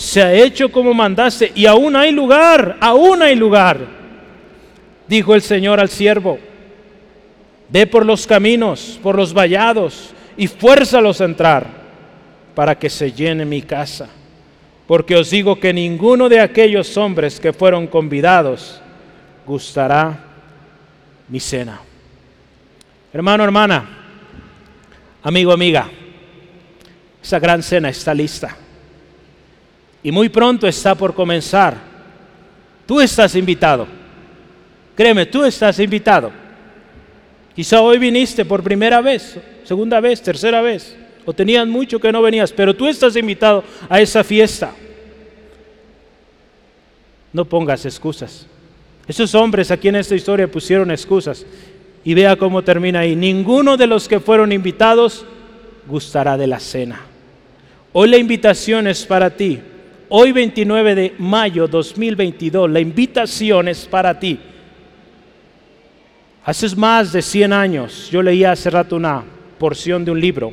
se ha hecho como mandaste y aún hay lugar, aún hay lugar. Dijo el Señor al siervo, ve por los caminos, por los vallados y fuérzalos a entrar para que se llene mi casa. Porque os digo que ninguno de aquellos hombres que fueron convidados gustará mi cena. Hermano, hermana, amigo, amiga, esa gran cena está lista. Y muy pronto está por comenzar. Tú estás invitado. Créeme, tú estás invitado. Quizá hoy viniste por primera vez, segunda vez, tercera vez, o tenías mucho que no venías, pero tú estás invitado a esa fiesta. No pongas excusas. Esos hombres aquí en esta historia pusieron excusas. Y vea cómo termina ahí. Ninguno de los que fueron invitados gustará de la cena. Hoy la invitación es para ti. Hoy 29 de mayo 2022, la invitación es para ti. Hace más de 100 años, yo leía hace rato una porción de un libro.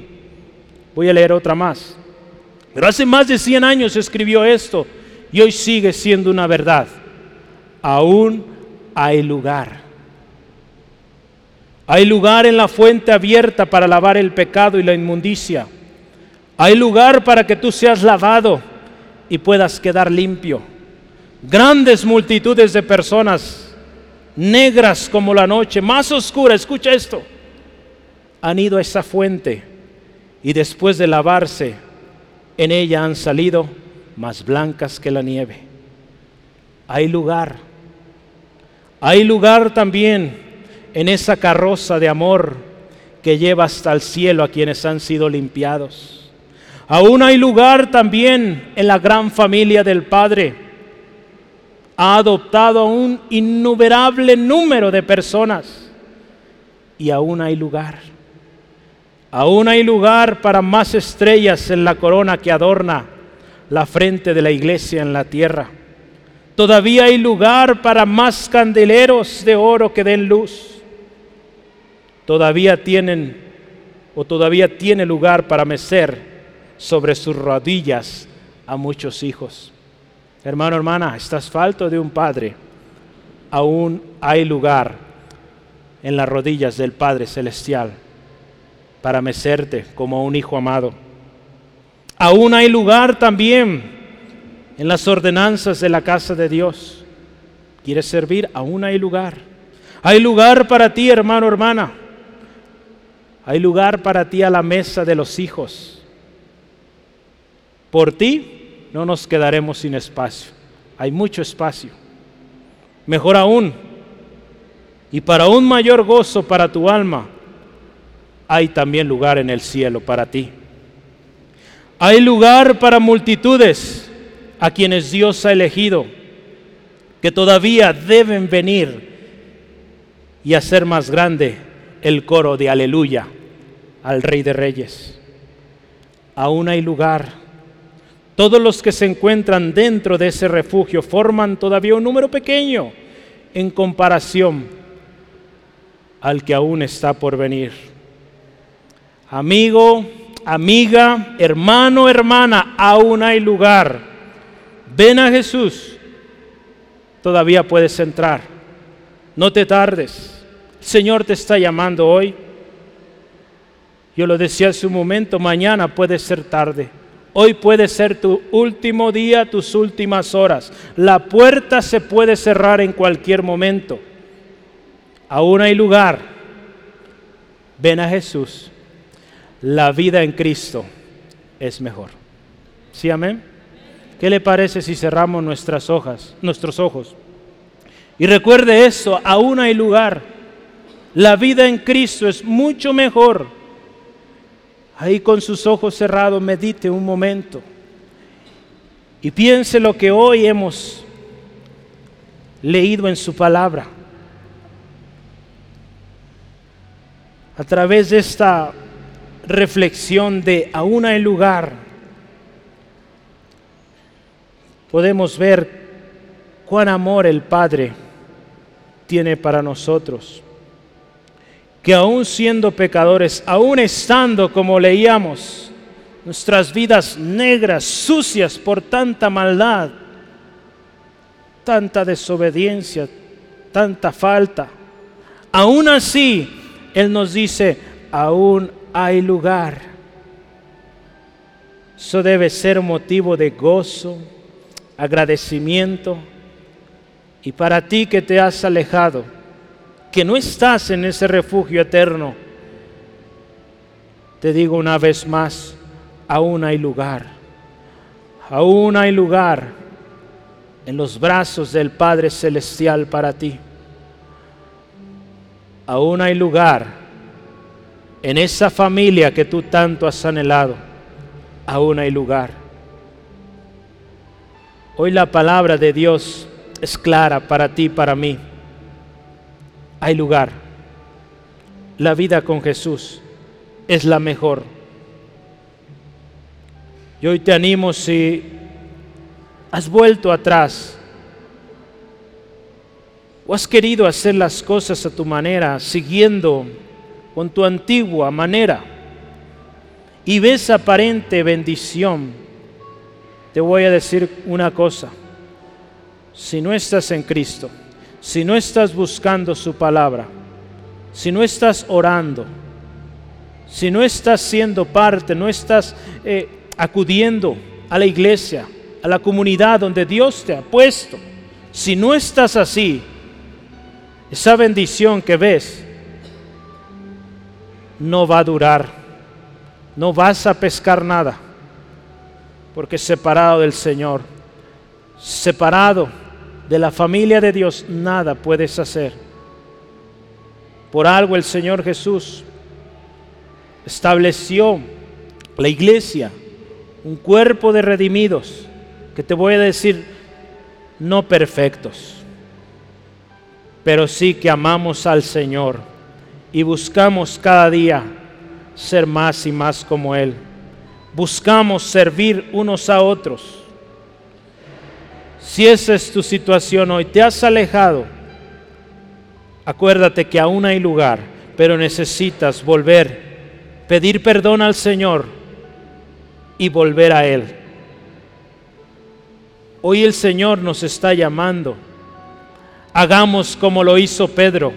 Voy a leer otra más. Pero hace más de 100 años escribió esto y hoy sigue siendo una verdad. Aún hay lugar hay lugar en la fuente abierta para lavar el pecado y la inmundicia. Hay lugar para que tú seas lavado y puedas quedar limpio. Grandes multitudes de personas, negras como la noche, más oscura, escucha esto, han ido a esa fuente y después de lavarse, en ella han salido más blancas que la nieve. Hay lugar. Hay lugar también en esa carroza de amor que lleva hasta el cielo a quienes han sido limpiados. Aún hay lugar también en la gran familia del Padre. Ha adoptado a un innumerable número de personas y aún hay lugar. Aún hay lugar para más estrellas en la corona que adorna la frente de la iglesia en la tierra. Todavía hay lugar para más candeleros de oro que den luz todavía tienen o todavía tiene lugar para mecer sobre sus rodillas a muchos hijos. Hermano, hermana, estás falto de un padre. Aún hay lugar en las rodillas del Padre Celestial para mecerte como un hijo amado. Aún hay lugar también en las ordenanzas de la casa de Dios. ¿Quieres servir? Aún hay lugar. Hay lugar para ti, hermano, hermana hay lugar para ti a la mesa de los hijos. Por ti no nos quedaremos sin espacio. Hay mucho espacio. Mejor aún, y para un mayor gozo para tu alma, hay también lugar en el cielo para ti. Hay lugar para multitudes a quienes Dios ha elegido, que todavía deben venir y hacer más grande el coro de aleluya al Rey de Reyes. Aún hay lugar. Todos los que se encuentran dentro de ese refugio forman todavía un número pequeño en comparación al que aún está por venir. Amigo, amiga, hermano, hermana, aún hay lugar. Ven a Jesús. Todavía puedes entrar. No te tardes. El Señor te está llamando hoy. Yo lo decía hace un momento, mañana puede ser tarde. Hoy puede ser tu último día, tus últimas horas. La puerta se puede cerrar en cualquier momento. Aún hay lugar. Ven a Jesús. La vida en Cristo es mejor. ¿Sí, amén? ¿Qué le parece si cerramos nuestras hojas, nuestros ojos? Y recuerde eso, aún hay lugar. La vida en Cristo es mucho mejor ahí con sus ojos cerrados, medite un momento y piense lo que hoy hemos leído en su palabra. A través de esta reflexión de aún hay lugar, podemos ver cuán amor el Padre tiene para nosotros. Que aún siendo pecadores, aún estando como leíamos, nuestras vidas negras, sucias por tanta maldad, tanta desobediencia, tanta falta, aún así Él nos dice, aún hay lugar. Eso debe ser motivo de gozo, agradecimiento. Y para ti que te has alejado, que no estás en ese refugio eterno, te digo una vez más, aún hay lugar, aún hay lugar en los brazos del Padre Celestial para ti. Aún hay lugar en esa familia que tú tanto has anhelado, aún hay lugar. Hoy la palabra de Dios es clara para ti, para mí. Hay lugar. La vida con Jesús es la mejor. Y hoy te animo si has vuelto atrás o has querido hacer las cosas a tu manera, siguiendo con tu antigua manera y ves aparente bendición, te voy a decir una cosa. Si no estás en Cristo, si no estás buscando su palabra, si no estás orando, si no estás siendo parte, no estás eh, acudiendo a la iglesia, a la comunidad donde Dios te ha puesto, si no estás así, esa bendición que ves no va a durar. No vas a pescar nada. Porque separado del Señor, separado de la familia de Dios, nada puedes hacer. Por algo el Señor Jesús estableció la iglesia, un cuerpo de redimidos, que te voy a decir, no perfectos, pero sí que amamos al Señor y buscamos cada día ser más y más como Él. Buscamos servir unos a otros. Si esa es tu situación hoy, te has alejado, acuérdate que aún hay lugar, pero necesitas volver, pedir perdón al Señor y volver a Él. Hoy el Señor nos está llamando. Hagamos como lo hizo Pedro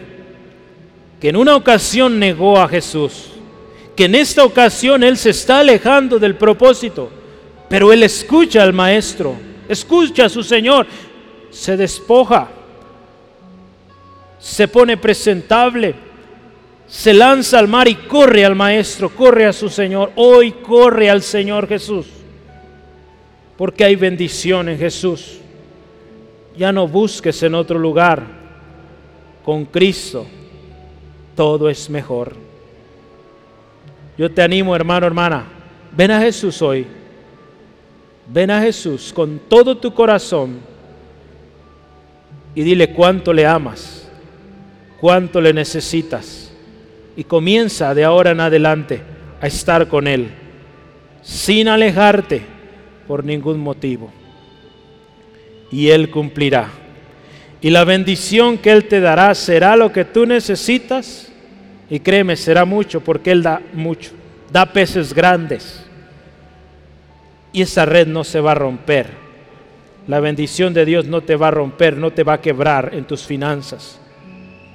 que en una ocasión negó a Jesús, que en esta ocasión Él se está alejando del propósito, pero Él escucha al Maestro, escucha a su Señor, se despoja, se pone presentable, se lanza al mar y corre al Maestro, corre a su Señor, hoy corre al Señor Jesús, porque hay bendición en Jesús. Ya no busques en otro lugar. Con Cristo todo es mejor. Yo te animo, hermano, hermana, ven a Jesús hoy. Ven a Jesús con todo tu corazón y dile cuánto le amas, cuánto le necesitas. Y comienza de ahora en adelante a estar con Él, sin alejarte por ningún motivo. Y Él cumplirá. Y la bendición que Él te dará será lo que tú necesitas y créeme, será mucho porque Él da mucho. Da peces grandes. Y esa red no se va a romper. La bendición de Dios no te va a romper, no te va a quebrar en tus finanzas,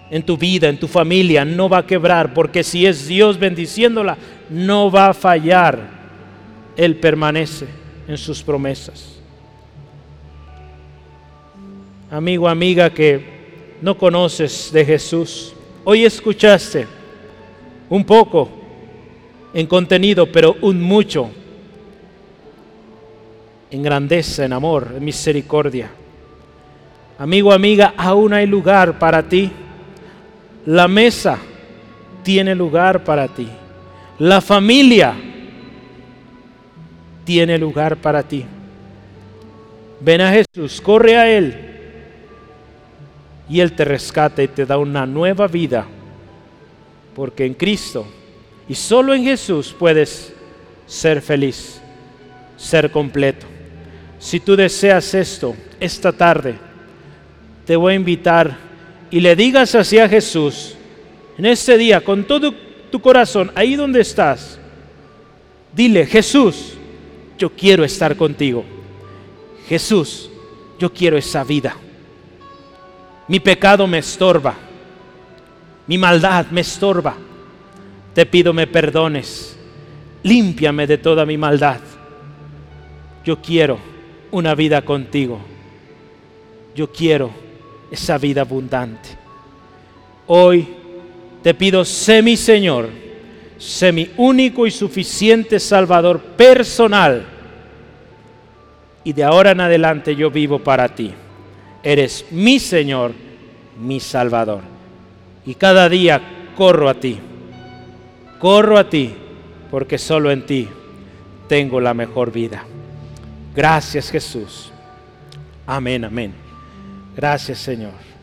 en tu vida, en tu familia. No va a quebrar porque si es Dios bendiciéndola, no va a fallar. Él permanece en sus promesas. Amigo, amiga que no conoces de Jesús, hoy escuchaste un poco en contenido, pero un mucho en grandeza, en amor, en misericordia. Amigo, amiga, aún hay lugar para ti. La mesa tiene lugar para ti. La familia tiene lugar para ti. Ven a Jesús, corre a Él y Él te rescata y te da una nueva vida. Porque en Cristo y solo en Jesús puedes ser feliz, ser completo. Si tú deseas esto esta tarde, te voy a invitar y le digas así a Jesús, en este día, con todo tu corazón, ahí donde estás, dile, Jesús, yo quiero estar contigo. Jesús, yo quiero esa vida. Mi pecado me estorba. Mi maldad me estorba. Te pido me perdones. Límpiame de toda mi maldad. Yo quiero una vida contigo. Yo quiero esa vida abundante. Hoy te pido, sé mi Señor, sé mi único y suficiente Salvador personal. Y de ahora en adelante yo vivo para ti. Eres mi Señor, mi Salvador. Y cada día corro a ti. Corro a ti porque solo en ti tengo la mejor vida. Gracias Jesús. Amén, amén. Gracias Señor.